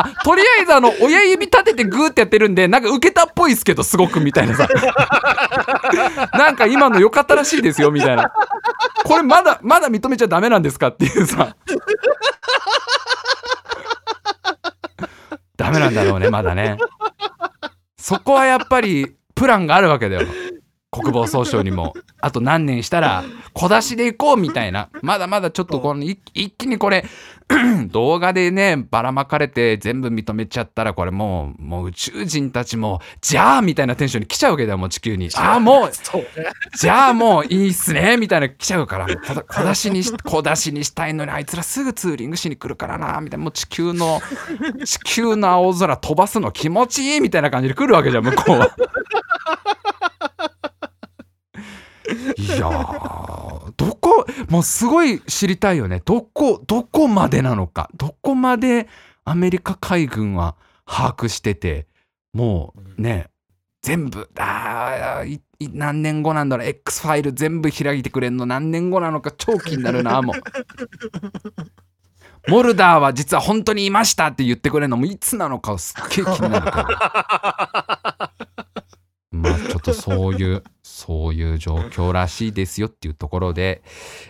あとりあえずあの親指立ててグーってやってるんでなんか受けたっぽいっすけどすごくみたいなさ。[LAUGHS] なんか今の良かったらしいですよみたいな。これまだまだ認めちゃダメなんですかっていうさ。[LAUGHS] ダメなんだろうねまだね。そこはやっぱりプランがあるわけだよ。国防総省にも。あと何年したら小出しで行こうみたいな。まだまだちょっとこの一気にこれ [CLEARS THROAT] 動画でねばらまかれて全部認めちゃったらこれもうもう宇宙人たちもじゃあみたいなテンションに来ちゃうわけだよもう地球に。ああもうそうね。[LAUGHS] じゃあもういいっすねみたいな来ちゃうから小小出しにし [LAUGHS] 小出しにしたいのにあいつらすぐツーリングしに来るからなみたいなもう地球の地球の青空飛ばすの気持ちいいみたいな感じで来るわけじゃん向こうは。[LAUGHS] いやーどこもうすごい知りたいよね。どこどこまでなのか。どこまでアメリカ海軍は把握しててもうね全部あーいい何年後なんだろう。X ファイル全部開いてくれんの。何年後なのか。超気になるなもう。[LAUGHS] モルダーは実は本当にいましたって言ってくれるの。もいつなのかすっげえ気になるから。[LAUGHS] まあちょっとそういうそういう状況らしいですよっていうところで、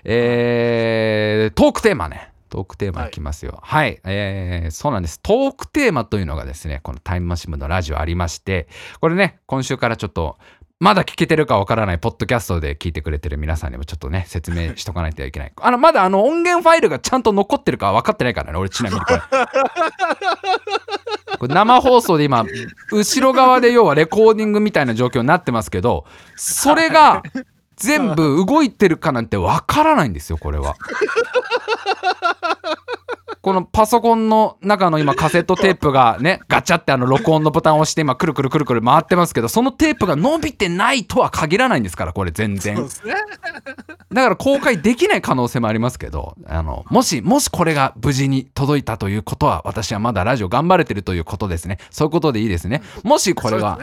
えー、トークテーマね。トークテーマい。きますよ。はい、えーそうなんです。トークテーマというのがですねこのタイムマシン部のラジオありましてこれね今週からちょっとまだ聞けてるかわからないポッドキャストで聞いてくれてる皆さんにもちょっとね説明しとかないといけない。[LAUGHS] あのまだあの音源ファイルがちゃんと残ってるかは分かってないからね俺ちなみにこれ [LAUGHS] これ生放送で今後ろ側で要はレコーディングみたいな状況になってますけどそれが全部動いてるかなんてわからないんですよこれは。このパソコンの中の今カセットテープがねガチャってあの録音のボタンを押して今くるくるくるくる回ってますけどそのテープが伸びてないとは限らないんですからこれ全然。だから公開できない可能性もありますけどあのもしもしこれが無事に届いたということは私はまだラジオ頑張れてるということですね。そういうことでいいですね。もしこれが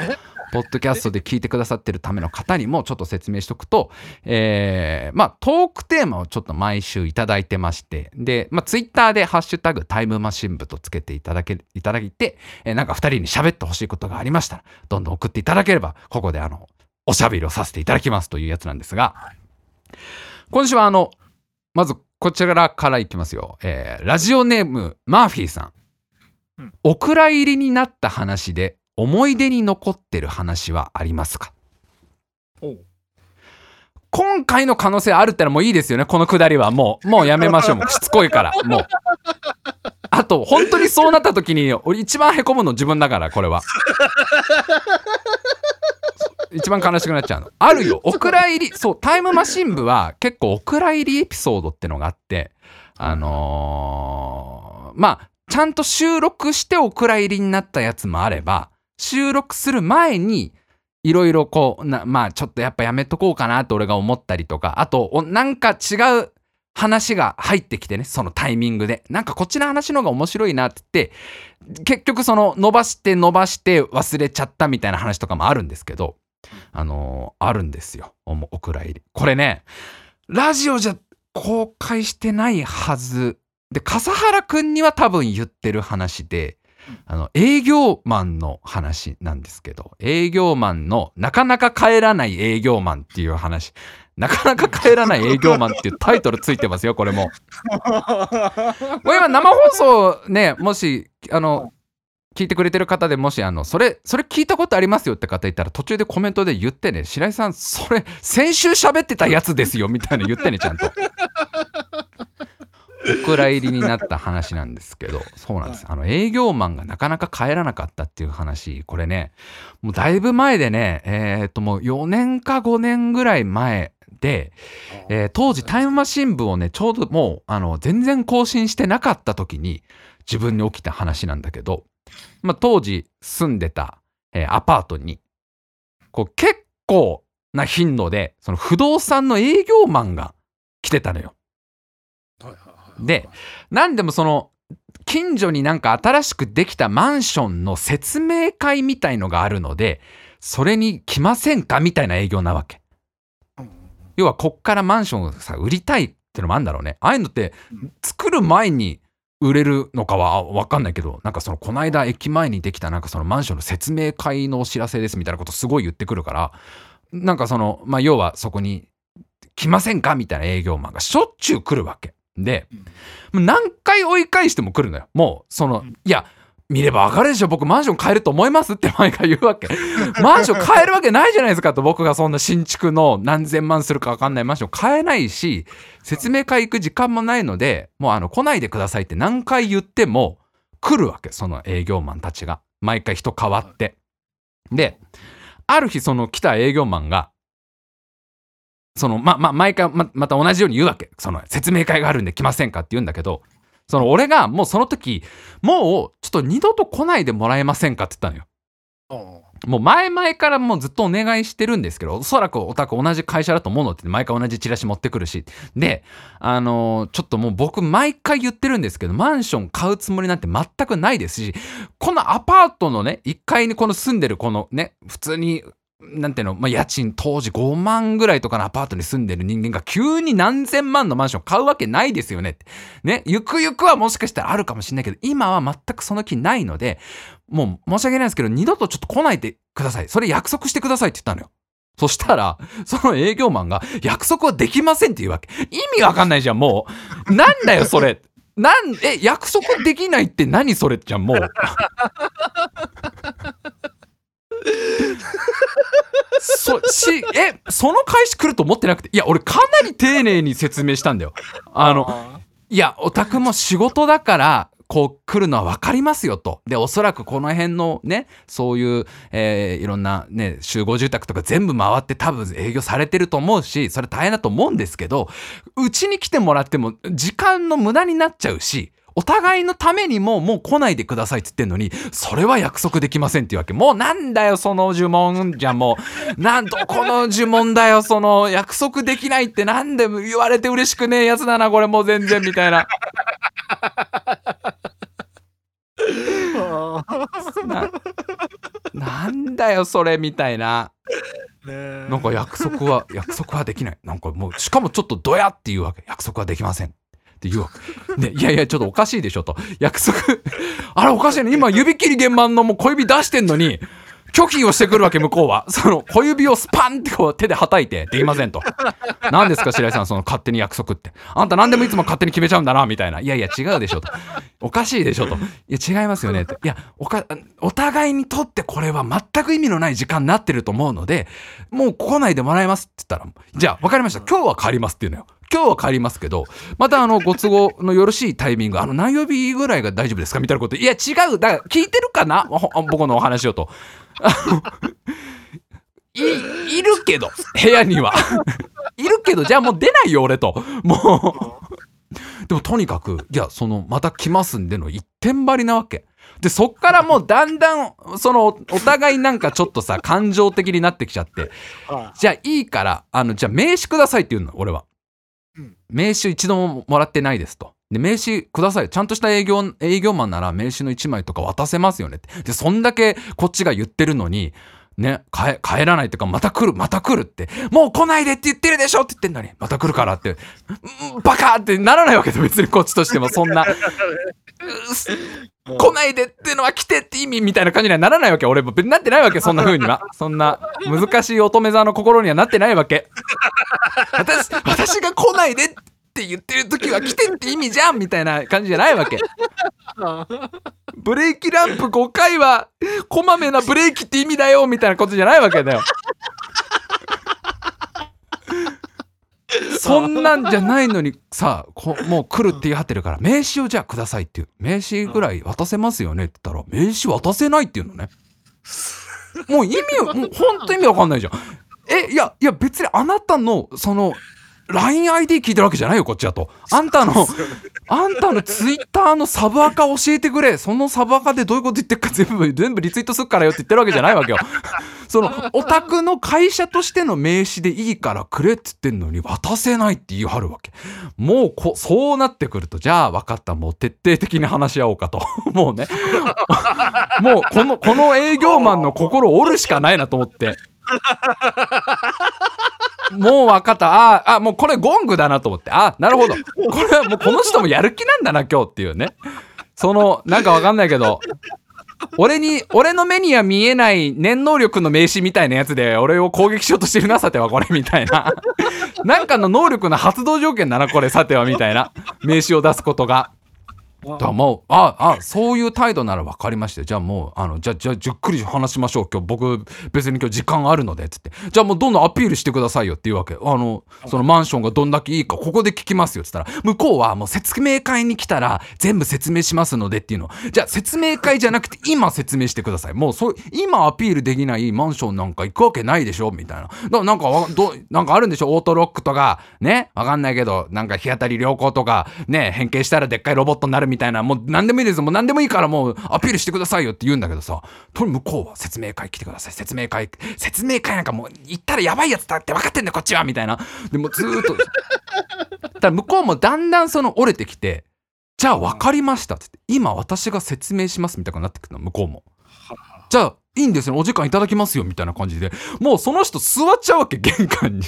ポッドキャストで聞いてくださってるための方にもちょっと説明しとくと、えーまあトークテーマをちょっと毎週いただいてましてで、まあ、ツイッターで「ハッシュタグタイムマシン部」とつけていただけいただいて、えーなんか2人に喋ってほしいことがありましたらどんどん送っていただければここであのおしゃべりをさせていただきますというやつなんですが今週はあのまずこちらからいきますよ、えーラジオネームマーフィーさん、うん。お蔵入りになった話で思い出に残ってる話はありますか？今回の可能性あるってのはもういいですよねこのくだりは。もうもうやめましょう。[LAUGHS] もうしつこいから。もう。あと本当にそうなった時に俺一番へこむの自分だからこれは。一番悲しくなっちゃうの。あるよ。お蔵入り。そうタイムマシン部は結構お蔵入りエピソードってのがあってあのーまあちゃんと収録してお蔵入りになったやつもあれば収録する前にいろいろこうまあちょっとやっぱやめとこうかなと俺が思ったりとかあとおなんか違う話が入ってきてねそのタイミングで。なんかこっちの話の方が面白いなって言って結局その伸ばして伸ばして忘れちゃったみたいな話とかもあるんですけどあのーあるんですよ。おお蔵入り。これねラジオじゃ公開してないはず。で笠原くんには多分言ってる話であの営業マンの話なんですけど営業マンのなかなか帰らない営業マンっていう話。なかなか帰らない営業マンっていうタイトルついてますよこれも。これ今生放送ねもしあの聞いてくれてる方でもしあのそれそれ聞いたことありますよって方いたら途中でコメントで言ってね。白井さんそれ先週喋ってたやつですよみたいな言ってねちゃんと。お蔵入りになった話なんですけどそうなんです。あの営業マンがなかなか帰らなかったっていう話これねもうだいぶ前でねえーっともう4年か5年ぐらい前で、えー当時タイムマシン部をねちょうどもうあの全然更新してなかった時に自分に起きた話なんだけど、まあ、当時住んでた、えーアパートにこう結構な頻度でその不動産の営業マンが来てたのよ。でなんでもその近所になんか新しくできたマンションの説明会みたいのがあるのでそれに来ませんかみたいな営業なわけ。要はこっからマンションをさ売りたいってのもあるんだろうねああいうのって作る前に売れるのかは分かんないけどなんかそのこの間駅前にできたなんかそのマンションの説明会のお知らせですみたいなことすごい言ってくるからなんかそのまあ要はそこに来ませんかみたいな営業マンがしょっちゅう来るわけでもう何回追い返しても来るのよ。もうそのうん。いや見ればわかるでしょ僕マンション買えると思いますって毎回言うわけ。[LAUGHS] マンション買えるわけないじゃないですかと僕がそんな新築の何千万するか分かんない。マンション買えないし説明会行く時間もないのでもうあの来ないでくださいって何回言っても来るわけその営業マンたちが。毎回人変わって。である日その来た営業マンがそのまま毎回ままた同じように言うわけ。その説明会があるんで来ませんかって言うんだけどその俺がもうその時もうちょっと二度と来ないでもらえませんかって言ったのよ。うん。もう前々からもうずっとお願いしてるんですけどおそらくお宅同じ会社だと思うのって毎回同じチラシ持ってくるし。であのーちょっともう僕毎回言ってるんですけどマンション買うつもりなんて全くないですしこのアパートのね1階にこの住んでるこのね普通になんていうの、まあ、家賃当時5万ぐらいとかのアパートに住んでる人間が急に何千万のマンション買うわけないですよねって。ね、ゆくゆくはもしかしたらあるかもしれないけど、今は全くその気ないので、もう申し訳ないですけど、二度とちょっと来ないでください。それ約束してくださいって言ったのよ。そしたら、その営業マンが、約束はできませんって言うわけ。意味わかんないじゃん、もう。なんだよ、それ。なん、え、約束できないって何それじゃん、もう。[LAUGHS] そしえその返し来ると思ってなくていや俺かなり丁寧に説明したんだよ。あのあいやオタクも仕事だからこう来るのは分かりますよと。でおそらくこの辺のねそういう、えーいろんなね集合住宅とか全部回って多分営業されてると思うしそれ大変だと思うんですけどうちに来てもらっても時間の無駄になっちゃうしお互いのためにももう来ないでくださいって言ってんのにそれは約束できませんっていうわけ。もうなんだよその呪文じゃん。もうなんとこの呪文だよその約束できないってなんで言われて嬉しくねえやつだなこれもう全然みたいな。ー [LAUGHS] ななんだよそれみたいな。ねえ。なんか約束は約束はできない。なんかもうしかもちょっとドヤって言うわけ。約束はできませんって言うわけ、ね、いやいやちょっとおかしいでしょと。約束。あれおかしいね。今指切り現場のもう小指出してんのに。拒否をしてくるわけ向こうは。[LAUGHS] その小指をスパンってこう手で叩いてできませんと。何ですか白井さんその勝手に約束って。あんた何でもいつも勝手に決めちゃうんだなみたいな。いやいや違うでしょと。おかしいでしょと。いや違いますよね。って。いやおかお互いにとってこれは全く意味のない時間になってると思うのでもう来ないでもらえますって言ったらじゃあ分かりました。今日は帰りますっていうのよ。今日は帰りますけど、またあの、ご都合のよろしいタイミング、あの、何曜日ぐらいが大丈夫ですかみたいなこと。いや、違う。だから、聞いてるかな？[LAUGHS] 僕のお話をと。[LAUGHS] い、いるけど、部屋には。[LAUGHS] いるけど、じゃあもう出ないよ、俺と。もう。でも、とにかく、いや、その、また来ますんでの一点張りなわけ。で、そっからもうだんだん、その、お互いなんかちょっとさ、感情的になってきちゃって、はじゃあいいから、あの、じゃあ名刺くださいって言うの、俺は。うん名刺一度ももらってないですと。で、名刺ください。ちゃんとした営業、営業マンなら名刺の1枚とか渡せますよねって。で、そんだけこっちが言ってるのに、ね、帰帰らないっていうか、また来る、また来るって。もう来ないでって言ってるでしょって言ってんのに、また来るからって。うんバカってならないわけで、別にこっちとしてもそんな。[LAUGHS] 来ないでっていうのは来てって意味みたいな感じにはならないわけ。俺もなってないわけ、そんな風には。そんな難しい乙女座の心にはなってないわけ。私、私が来ないでって言ってる時は来てって意味じゃんみたいな感じじゃないわけ。ブレーキランプ5回はこまめなブレーキって意味だよみたいなことじゃないわけだよ。そんなんじゃないのにさこもう来るって言い張ってるから名刺をじゃあくださいっていう名刺ぐらい渡せますよねって言ったら名刺渡せないっていうのねもう意味をもうほんと意味わかんないじゃんえいやいや別にあなたのその LINEID 聞いてるわけじゃないよこっちだと。あんたのあんたのツイッターのサブアカ教えてくれ。そのサブアカでどういうこと言ってるか全部全部リツイートするからよって言ってるわけじゃないわけよ。[LAUGHS] そのオタクの会社としての名刺でいいからくれって言ってんのに渡せないって言い張るわけ。もうこそうなってくるとじゃあ分かったもう徹底的に話し合おうかと。[LAUGHS] もうね。もうこのこの営業マンの心を折るしかないなと思って [LAUGHS] もう分かった。ああ、もうこれゴングだなと思って。あなるほど。これはもうこの人もやる気なんだな、今日っていうね。その、なんか分かんないけど、俺に、俺の目には見えない念能力の名刺みたいなやつで、俺を攻撃しようとしてるな、さてはこれ、みたいな。なんかの能力の発動条件だな、これ、さては、みたいな。名刺を出すことが。だからもう。ああそういう態度なら分かりましたよじゃあもうあのじゃあじゃあじっくり話しましょう。今日僕別に今日時間あるので。っつって。じゃあもうどんどんアピールしてくださいよっていうわけ。あのそのマンションがどんだけいいかここで聞きますよ。っつったら向こうはもう説明会に来たら全部説明しますのでっていうの。じゃあ説明会じゃなくて今説明してください。もうそう今アピールできないマンションなんか行くわけないでしょ。みたいな。だからなんかわどなんかあるんでしょ？オートロックとか。ね？わかんないけどなんか日当たり良好とか。ね？変形したらでっかいロボットになるみたいなみたいなもう何でもいいです。もう何でもいいからもうアピールしてくださいよって言うんだけどさとに向こうは説明会来てください。説明会。説明会なんかもう行ったらやばいやつだって分かってんだこっちは。みたいな。でもずっとだ向こうもだんだんその折れてきてじゃあ分かりましたって言って今私が説明しますみたいになってくるの向こうも。じゃあいいんですねお時間いただきますよみたいな感じで。もうその人座っちゃうわけ玄関に。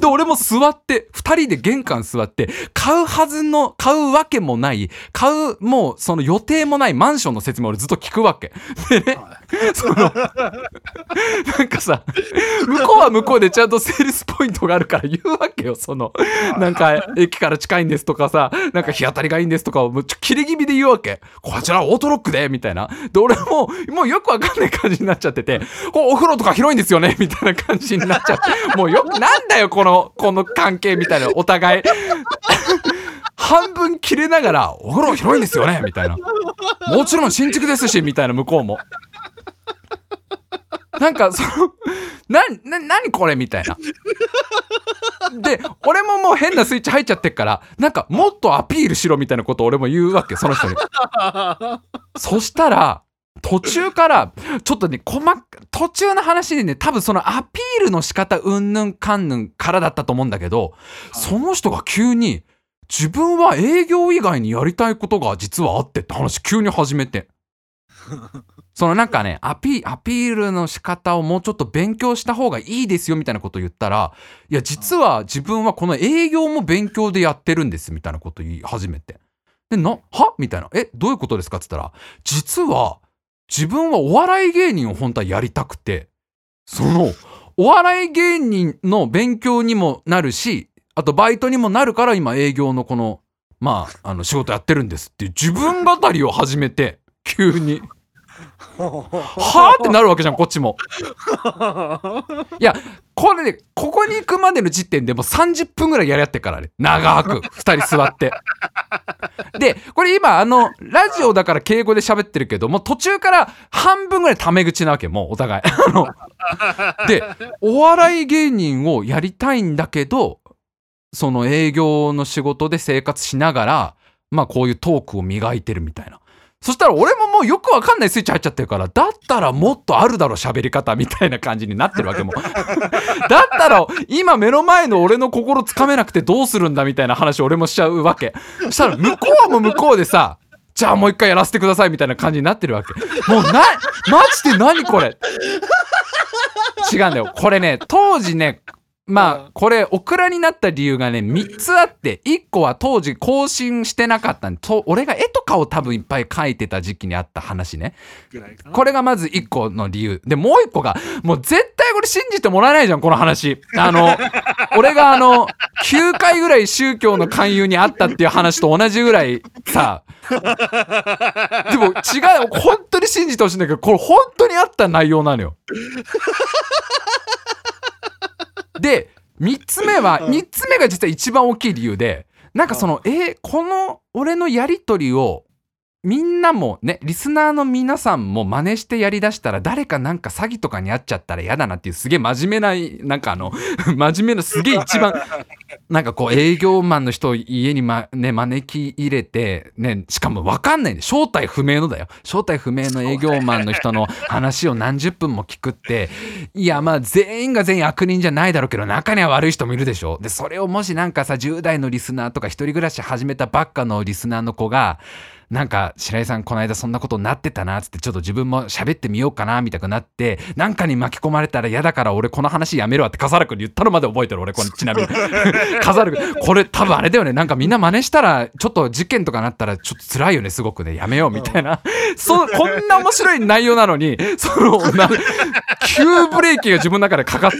で俺も座って二人で玄関座って買うはずの買うわけもない買うもうその予定もないマンションの説明を俺ずっと聞くわけ。でね [LAUGHS] そのなんかさ向こうは向こうでちゃんとセールスポイントがあるから言うわけよそのなんか駅から近いんですとかさなんか日当たりがいいんですとかを切り気味で言うわけ。こちらオートロックでみたいな。で俺ももうよくわかんない感じになっちゃっててこうお風呂とか広いんですよねみたいな感じになっちゃって。もうよくなんだよこのこの関係みたいなお互い。半分切れながらお風呂広いんですよねみたいな。もちろん新築ですしみたいな向こうも。なんかその [LAUGHS] なな何これみたいな。で俺ももう変なスイッチ入っちゃってっからなんかもっとアピールしろみたいなことを俺も言うわけその人に。そしたら途中からちょっとね細か途中の話でね多分そのアピールの仕方うんぬんかんぬんからだったと思うんだけどその人が急に自分は営業以外にやりたいことが実はあってって話急に始めて [LAUGHS] そのなんかねアピアピールの仕方をもうちょっと勉強した方がいいですよみたいなことを言ったらいや実は自分はこの営業も勉強でやってるんですみたいなこと言い始めて。でなは？みたいな。えどういうことですか？って言ったら実は自分はお笑い芸人を本当はやりたくて。そのお笑い芸人の勉強にもなるしあとバイトにもなるから今営業のこのまああの仕事やってるんですっていう自分語りを始めて。急に。はあってなるわけじゃんこっちも。いやこれねここに行くまでの時点でもう30分ぐらいやり合ってからね長く2人座って。でこれ今あのラジオだから敬語で喋ってるけども途中から半分ぐらいタメ口なわけもうお互い。でお笑い芸人をやりたいんだけどその営業の仕事で生活しながらまあこういうトークを磨いてるみたいな。そしたら俺ももうよくわかんないスイッチ入っちゃってるから、だったらもっとあるだろ喋り方みたいな感じになってるわけも。[LAUGHS] だったら今目の前の俺の心つかめなくてどうするんだみたいな話俺もしちゃうわけ。そしたら向こうも向こうでさ、じゃあもう一回やらせてくださいみたいな感じになってるわけ。もうな、マジで何これ違うんだよ。これね、当時ね、まあこれオクラになった理由がね3つあって1個は当時更新してなかったんと俺が絵とかを多分いっぱい描いてた時期にあった話ね。これがまず1個の理由。でもう1個がもう絶対これ信じてもらえないじゃんこの話。あの [LAUGHS] 俺があの9回ぐらい宗教の勧誘にあったっていう話と同じぐらいさ。でも違う本当に信じてほしいんだけどこれ本当にあった内容なのよ [LAUGHS] で3つ目は3つ目が実は一番大きい理由でなんかそのえーこの俺のやり取りをみんなもねリスナーの皆さんも真似してやりだしたら誰かなんか詐欺とかに遭っちゃったら嫌だなっていうすげえ真面目ななんかあの [LAUGHS] 真面目なすげえ一番 [LAUGHS] なんかこう営業マンの人を家に、まね、招き入れて、ね、しかも分かんないんで正体不明のだよ。正体不明の営業マンの人の話を何十分も聞くっていやまあ全員が全員悪人じゃないだろうけど中には悪い人もいるでしょ。でそれをもしなんかさ10代のリスナーとか一人暮らし始めたばっかのリスナーの子がなんか白井さんこの間そんなことになってたなっつってちょっと自分も喋ってみようかなみたいになってなんかに巻き込まれたら嫌だから俺この話やめるわって笠原君に言ったのまで覚えてる俺これ [LAUGHS] ちなみに。笠原君。これ多分あれだよね。なんかみんな真似したらちょっと事件とかなったらちょっと辛いよねすごくね。やめようみたいな。そうこんな面白い内容なのに [LAUGHS] そのな急ブレーキが自分の中でかかって。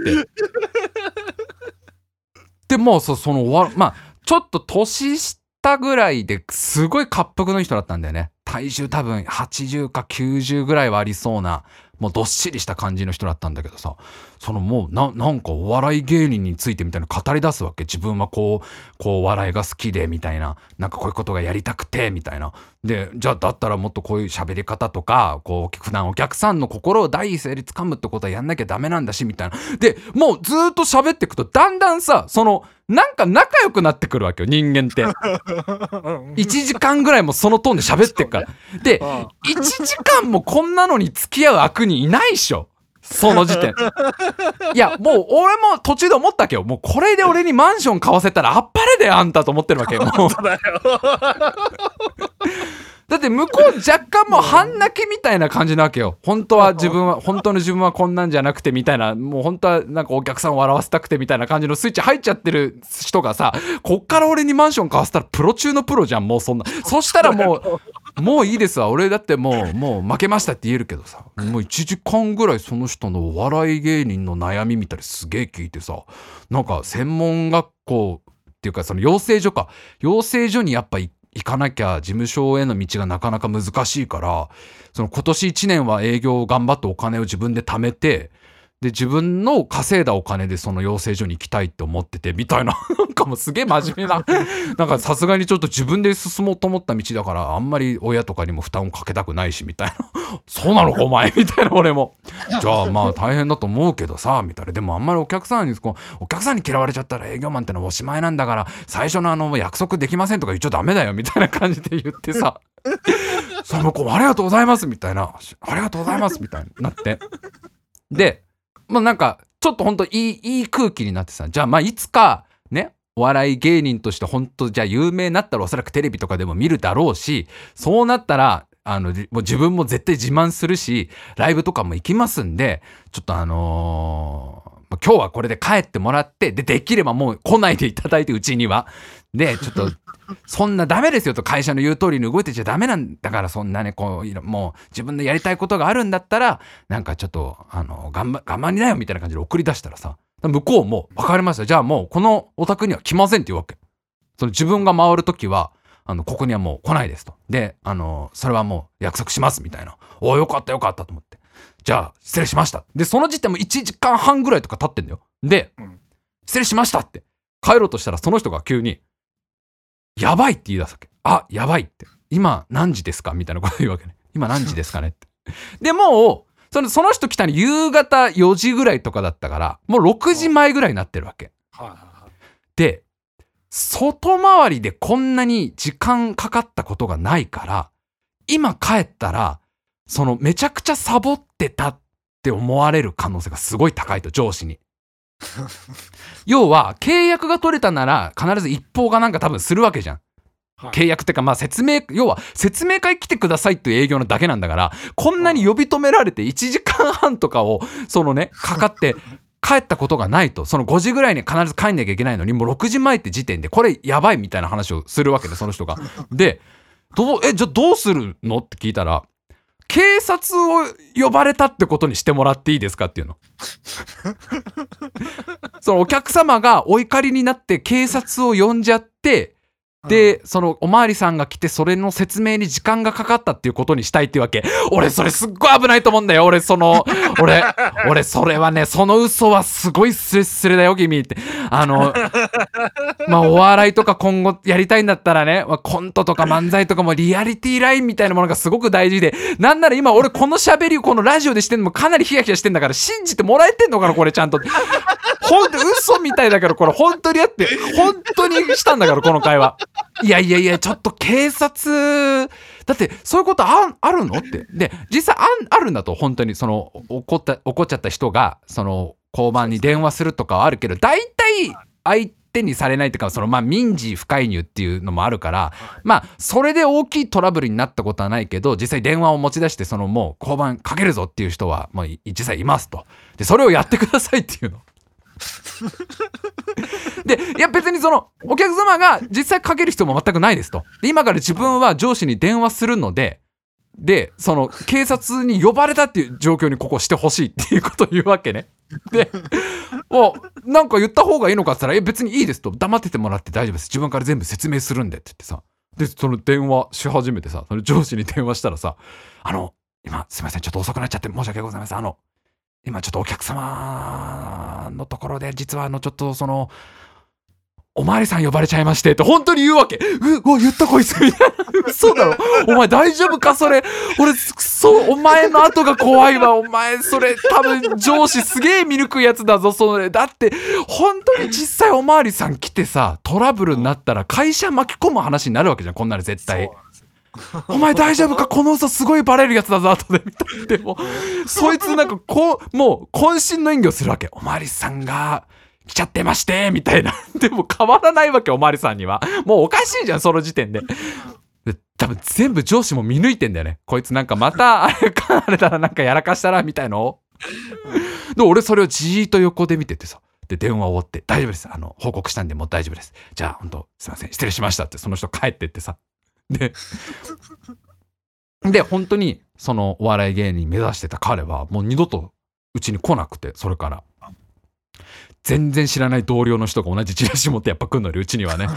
でもうそそのまあちょっと年下たぐらいですごい滑腹の人だったんだよね。体重多分80か90ぐらいはありそうなもうどっしりした感じの人だったんだけどさ。そのもうななんかお笑い芸人についてみたいな語り出すわけ。自分はこうこうお笑いが好きでみたいな。なんかこういうことがやりたくてみたいな。でじゃあだったらもっとこういう喋り方とかこう普段お客さんの心を第一声で掴むってことはやんなきゃダメなんだしみたいな。でもうずーっと喋っていくとだんだんさそのなんか仲良くなってくるわけよ人間って。[LAUGHS] 1時間ぐらいもそのトーンで喋ってっから。でうん1時間もこんなのに付き合う悪人いないっしょその時点。[LAUGHS] いやもう俺も途中で思ったわけよもうこれで俺にマンション買わせたらあっぱれだよあんたと思ってるわけよ。[LAUGHS] もう。[LAUGHS] だって向こう若干もう半泣きみたいな感じなわけよ。本当は自分は本当？の自分はこんなんじゃなくてみたいな。もう本当はなんかお客さんを笑わせたくてみたいな感じのスイッチ入っちゃってる人がさこっから俺にマンション買わせたらプロ中のプロじゃんもうそんな。そしたらもうもういいですわ。俺だってもう [LAUGHS] もう負けましたって言えるけどさ。もう1時間ぐらいその人のお笑い芸人の悩みみたいすげえ聞いてさ。なんか専門学校っていうかその養成所か。養成所にやっぱ行行かなきゃ事務所への道がなかなか難しいからその今年1年は営業を頑張ってお金を自分で貯めてで自分の稼いだお金でその養成所に行きたいって思っててみたいな [LAUGHS] なんかもうすげえ真面目な [LAUGHS] なんかさすがにちょっと自分で進もうと思った道だからあんまり親とかにも負担をかけたくないしみたいな。[LAUGHS] そうなのかお前みたいな俺も。じゃあまあ大変だと思うけどさみたいな。でもあんまりお客さんにこうお客さんに嫌われちゃったら営業マンってのはおしまいなんだから最初のあの約束できませんとか言っちゃダメだよみたいな感じで言ってさ。その子もありがとうございますみたいな。ありがとうございますみたいになって。でまあなんかちょっとほんといいいい空気になってさ。じゃあまあいつかねお笑い芸人として本当じゃあ有名になったらおそらくテレビとかでも見るだろうしそうなったらあのもう自分も絶対自慢するしライブとかも行きますんでちょっとあのー今日はこれで帰ってもらってでできればもう来ないでいただいてうちには。でちょっとそんなダメですよと会社の言う通りに動いてちゃダメなんだからそんなねこうもう自分でやりたいことがあるんだったらなんかちょっとあの頑張頑張りなよみたいな感じで送り出したらさ向こうも分かりました。じゃあもうこのお宅には来ませんって言うわけ。その自分が回る時はあのここにはもう来ないですと。であのそれはもう約束しますみたいな。おおよかったよかったと思って。じゃあ失礼しました。でその時点も1時間半ぐらいとか経ってんだよ。で、うん。失礼しましたって。帰ろうとしたらその人が急にやばいって言い出すわけ。あ、やばいって。今何時ですか？みたいなこと言うわけね。今何時ですかねって。[LAUGHS] で、もう、そのその人来たの夕方4時ぐらいとかだったから、もう6時前ぐらいになってるわけ。で、外回りでこんなに時間かかったことがないから、今帰ったら、そのめちゃくちゃサボってたって思われる可能性がすごい高いと、上司に。[LAUGHS] 要は、契約が取れたなら必ず一方がなんか多分するわけじゃん。はい契約ってかまあ説明要は説明会来てくださいっていう営業のだけなんだからこんなに呼び止められて1時間半とかをそのね [LAUGHS] かかって帰ったことがないとその5時ぐらいに必ず帰んなきゃいけないのにもう6時前って時点でこれやばいみたいな話をするわけでその人が。でどうえじゃあどうするの？って聞いたら警察を呼ばれたってことにしてもらっていいですかっていうの。[LAUGHS] そのお客様がお怒りになって警察を呼んじゃってで、そのおまわりさんが来てそれの説明に時間がかかったっていうことにしたいっていうわけ。俺それすっごい危ないと思うんだよ。俺その [LAUGHS] 俺俺それはねその嘘はすごいスレスレだよ君って。あの [LAUGHS] まあお笑いとか今後やりたいんだったらねまあコントとか漫才とかもリアリティラインみたいなものがすごく大事で。なんなら今俺この喋りをこのラジオでしてんのもかなりヒヤヒヤしてんだから信じてもらえてんのかなこれちゃんと。ほんと嘘みたいだけどこれ本当にあって本当にしたんだからこの会話いやいやいやちょっと警察だってそういうことああるのってで実際ああるんだと本当にその怒った怒っちゃった人がその交番に電話するとかはあるけど大体相手にされないっていうかそのまあ民事不介入っていうのもあるからまあそれで大きいトラブルになったことはないけど実際電話を持ち出してそのもう交番かけるぞっていう人はもう実際いますとでそれをやってくださいっていうの。でいや別にそのお客様が実際かける必要も全くないですと。で今から自分は上司に電話するのででその警察に呼ばれたっていう状況にここしてほしいっていうことを言うわけね。でもうなんか言った方がいいのかって言ったら「え別にいいです」と「黙っててもらって大丈夫です。自分から全部説明するんで」って言ってさ。でその電話し始めてさその上司に電話したらさ「あの今すいません。ちょっと遅くなっちゃって申し訳ございません。あの今ちょっとお客様のところで実はあのちょっとそのおまわりさん呼ばれちゃいましてって本当に言うわけ。ううわ言ったこいつみたいな。[LAUGHS] 嘘だろ。お前大丈夫かそれ？俺くそお前の後が怖いわ。お前それ多分上司すげえ見抜くやつだぞそれ。だって本当に実際おまわりさん来てさトラブルになったら会社巻き込む話になるわけじゃんこんなの絶対 [LAUGHS] お前大丈夫か？[LAUGHS] この嘘すごいバレるやつだぞ後で見た。っても [LAUGHS] そいつなんかこうもう渾身の演技をするわけ。おまわりさんが来ちゃってましてみたいな。でも変わらないわけおまわりさんには。もうおかしいじゃんその時点で。で多分全部上司も見抜いてんだよね。こいつなんかまたあれかあれたらなんかやらかしたらみたいのを。で俺それをじーっと横で見ててさ。で電話終わって「大丈夫です。あの報告したんでもう大丈夫です。じゃあ本当すいません。失礼しました」ってその人帰ってってさでで本当にそのお笑い芸人目指してた彼はもう二度とうちに来なくてそれから。全然知らない同僚の人が同じチラシ持ってやっぱ来んのようちにはね。[LAUGHS]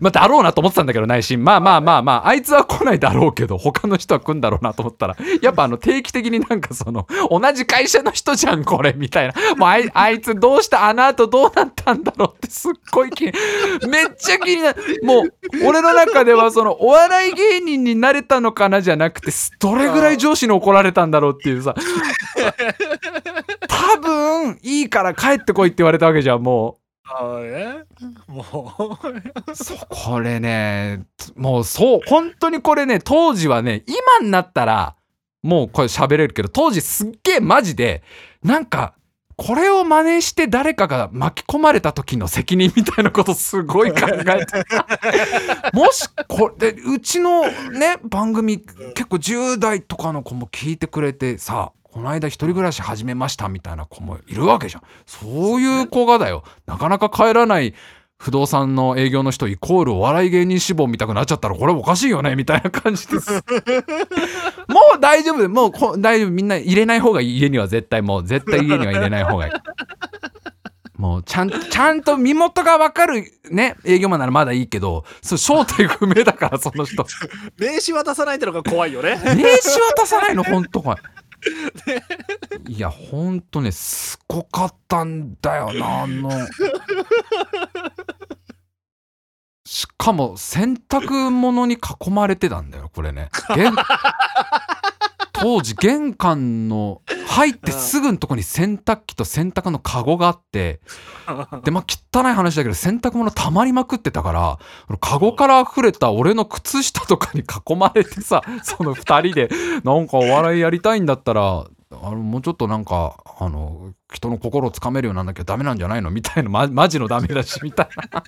まあだろうなと思ってたんだけど内心。まあまあまあまああいつは来ないだろうけど他の人は来んだろうなと思ったらやっぱあの定期的になんかその同じ会社の人じゃんこれみたいな。もうあいあいつどうしたあの後どうなったんだろうってすっごい気にめっちゃ気になる。もう俺の中ではそのお笑い芸人になれたのかなじゃなくてどれぐらい上司に怒られたんだろうっていうさ。多分いいから帰ってこいって言われたわけじゃんもああねもう。う [LAUGHS] そうこれねもうそう本当にこれね当時はね今になったらもうこれ喋れるけど当時すっげえマジでなんかこれを真似して誰かが巻き込まれた時の責任みたいなことすごい考えて [LAUGHS] もしこれうちのね番組結構10代とかの子も聞いてくれてさこの間一人暮らし始めましたみたいな子もいるわけじゃんそういう子がだよなかなか帰らない不動産の営業の人イコールお笑い芸人志望みたくなっちゃったらこれおかしいよねみたいな感じです。[LAUGHS] もう大丈夫もうこ大丈夫みんな入れない方がいい家には絶対もう絶対家には入れない方がいい。もうちゃんちゃんと身元が分かるね営業マンならまだいいけどそう正体不明だからその人 [LAUGHS] 名刺渡さないってのが怖いよね。[LAUGHS] 名刺渡さないの？本当怖い。[LAUGHS] いやほんとねすごかったんだよなあの。しかも洗濯物に囲まれてたんだよこれね。当時玄関の入ってすぐのとこに洗濯機と洗濯のカゴがあって [LAUGHS] でまあ汚い話だけど洗濯物溜まりまくってたからカゴから溢れた俺の靴下とかに囲まれてさ [LAUGHS] その2人でなんかお笑いやりたいんだったらあのもうちょっとなんかあの人の心をつかめるようになんなきゃダメなんじゃないの？みたいなまマジのダメだしみたいな。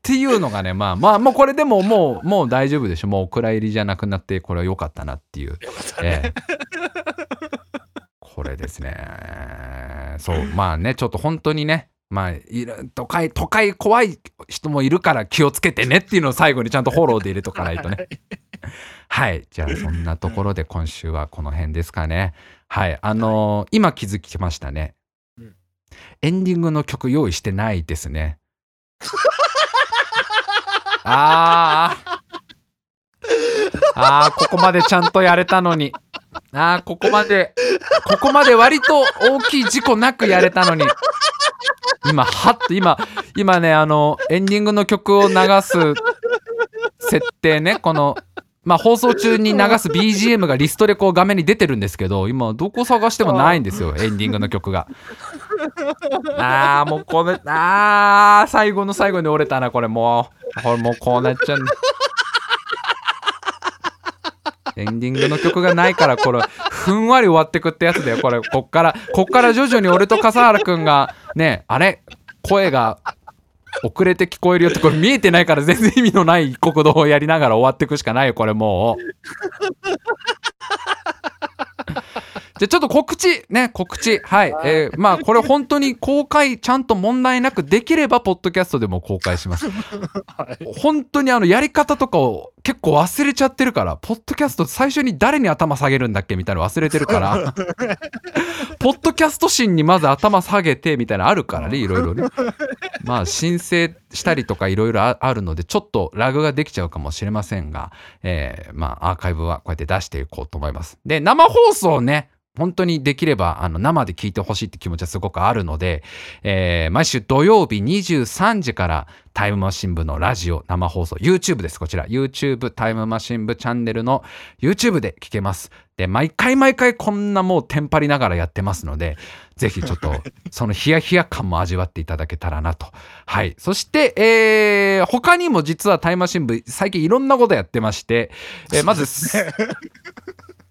っていうのがねまあまあもうこれでももうもう大丈夫でしょ。もうお蔵入りじゃなくなってこれは良かったなっていう。ええ。これですね。そう。まあねちょっと本当にねまあいる都会都会怖い人もいるから気をつけてねっていうのを最後にちゃんとフォローで入れとかないとね。はい。じゃあそんなところで今週はこの辺ですかね。はい。あのー今気づきましたね。うん。エンディングの曲用意してないですね [LAUGHS] ああーここまでちゃんとやれたのに。ああここまでここまで割と大きい事故なくやれたのに。今はっと今今ねあのエンディングの曲を流す設定ねこのまあ放送中に流す [LAUGHS] BGM がリストでこう画面に出てるんですけど今どこ探してもないんですよエンディングの曲が。[LAUGHS] あーもうこれあー最後の最後に折れたなこれもう。これもうこうなっちゃう。エンディングの曲がないからこれふんわり終わってくってやつだよこれ。こっからこっから徐々に俺と笠原くんがねあれ？声が遅れて聞こえるよってこれ見えてないから全然意味のない国道をやりながら終わってくしかないよこれもう。[LAUGHS] じゃあちょっと告知ね告知。はい、えーまあこれ本当に公開ちゃんと問題なくできればポッドキャストでも公開します。[LAUGHS] はい。本当にあのやり方とかを結構忘れちゃってるからポッドキャスト最初に誰に頭下げるんだっけみたいなの忘れてるから。[LAUGHS] ポッドキャスト心にまず頭下げてみたいなのあるからねいろいろね。まあ申請したりとかいろいろああるのでちょっとラグができちゃうかもしれませんが、えーまあアーカイブはこうやって出していこうと思います。で生放送ね本当にできればあの生で聞いてほしいって気持ちはすごくあるので、えー毎週土曜日23時からタイムマシン部のラジオ生放送 YouTube ですこちら。YouTube タイムマシン部チャンネルの YouTube で聞けます。で毎回毎回こんなもうテンパりながらやってますのでぜひちょっと [LAUGHS] そのヒヤヒヤ感も味わっていただけたらなと。はい。そして、えー他にも実はタイムマシン部最近いろんなことやってまして、えーまず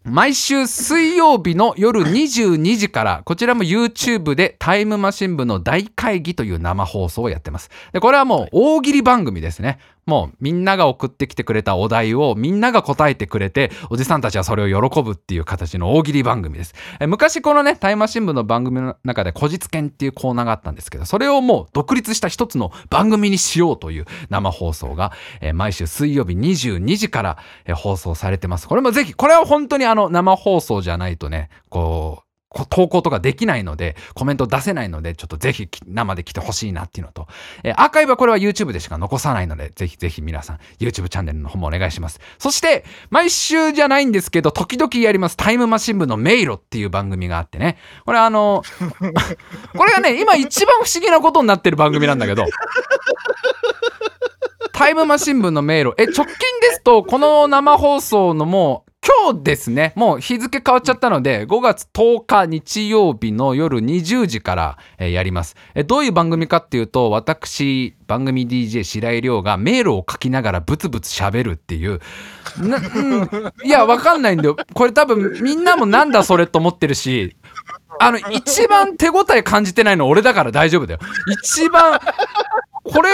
毎週水曜日の夜22時からこちらも YouTube でタイムマシン部の大会議という生放送をやってます。でこれはもう大喜利番組ですね。もうみんなが送ってきてくれたお題をみんなが答えてくれておじさんたちはそれを喜ぶっていう形の大喜利番組です。え昔このねタイマシン部の番組の中で「こじつけん」っていうコーナーがあったんですけどそれをもう独立した一つの番組にしようという生放送が、え毎週水曜日22時から、え放送されてます。これもぜひこれは本当にあの生放送じゃないとねこう投稿とかできないのでコメント出せないのでちょっとぜひき生で来てほしいなっていうのと、えーアーカイブはこれは YouTube でしか残さないのでぜひぜひ皆さん YouTube チャンネルの方もお願いします。そして毎週じゃないんですけど時々やります。タイムマシン部の迷路っていう番組があってね。これあの [LAUGHS] これがね今一番不思議なことになってる番組なんだけどタイムマシン部の迷路え直近ですとこの生放送のもう今日ですね。もう日付変わっちゃったので5月10日日曜日の夜20時から、えーやります。えどういう番組かっていうと私番組 DJ 白井亮が迷路を書きながらブツブツ喋るっていう。な、うん、いやわかんないんだよ。これ多分みんなもなんだそれと思ってるしあの一番手応え感じてないの俺だから大丈夫だよ。一番これ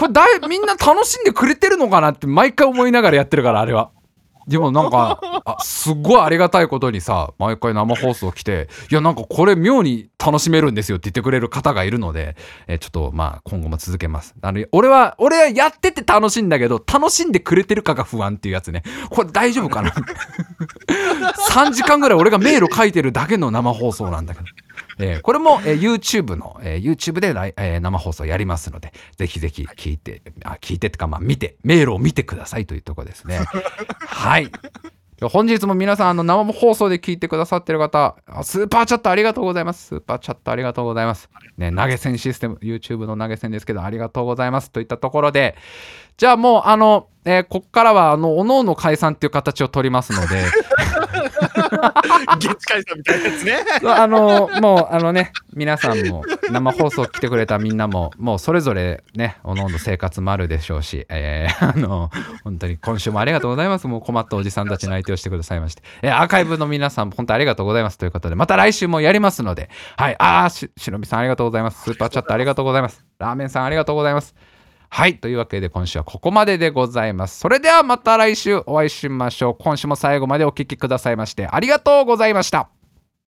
これだいみんな楽しんでくれてるのかなって毎回思いながらやってるからあれは。でもなんか [LAUGHS] あすっごいありがたいことにさ毎回生放送来ていやなんかこれ妙に楽しめるんですよって言ってくれる方がいるので、えーちょっとまあ今後も続けます。あの俺は俺はやってて楽しいんだけど楽しんでくれてるかが不安っていうやつね。これ大丈夫かな3 [LAUGHS] 時間ぐらい俺が迷路書いてるだけの生放送なんだけどえー [LAUGHS] これも、えー YouTube の、えー YouTube でえー生放送やりますので、ぜひぜひ聞いて、あ聞いてってか、まあ見て、迷路を見てくださいというところですね。[LAUGHS] はい。本日も皆さん、あの、生放送で聞いてくださってる方、あスーパーチャットありがとうございます。スーパーチャットありがとうございます。ね、投げ銭システム、YouTube の投げ銭ですけど、ありがとうございます。といったところで、じゃあもう、あの、えーこっからは、あの、おのおの解散っていう形を取りますので、[LAUGHS] 月解散みたいなやつね。あのもうあのね皆さんも生放送来てくれたみんなももうそれぞれねおのおの生活もあるでしょうし、えーあの本当に今週もありがとうございます。もう困ったおじさんたちの相手をしてくださいまして、えーアーカイブの皆さんも本当ありがとうございます。ということでまた来週もやりますので。はい。ああししのびさんありがとうございます。スーパーチャットありがとうございます。ラーメンさんありがとうございますはい。というわけで今週はここまででございます。それではまた来週お会いしましょう。今週も最後までお聴きくださいましてありがとうございました。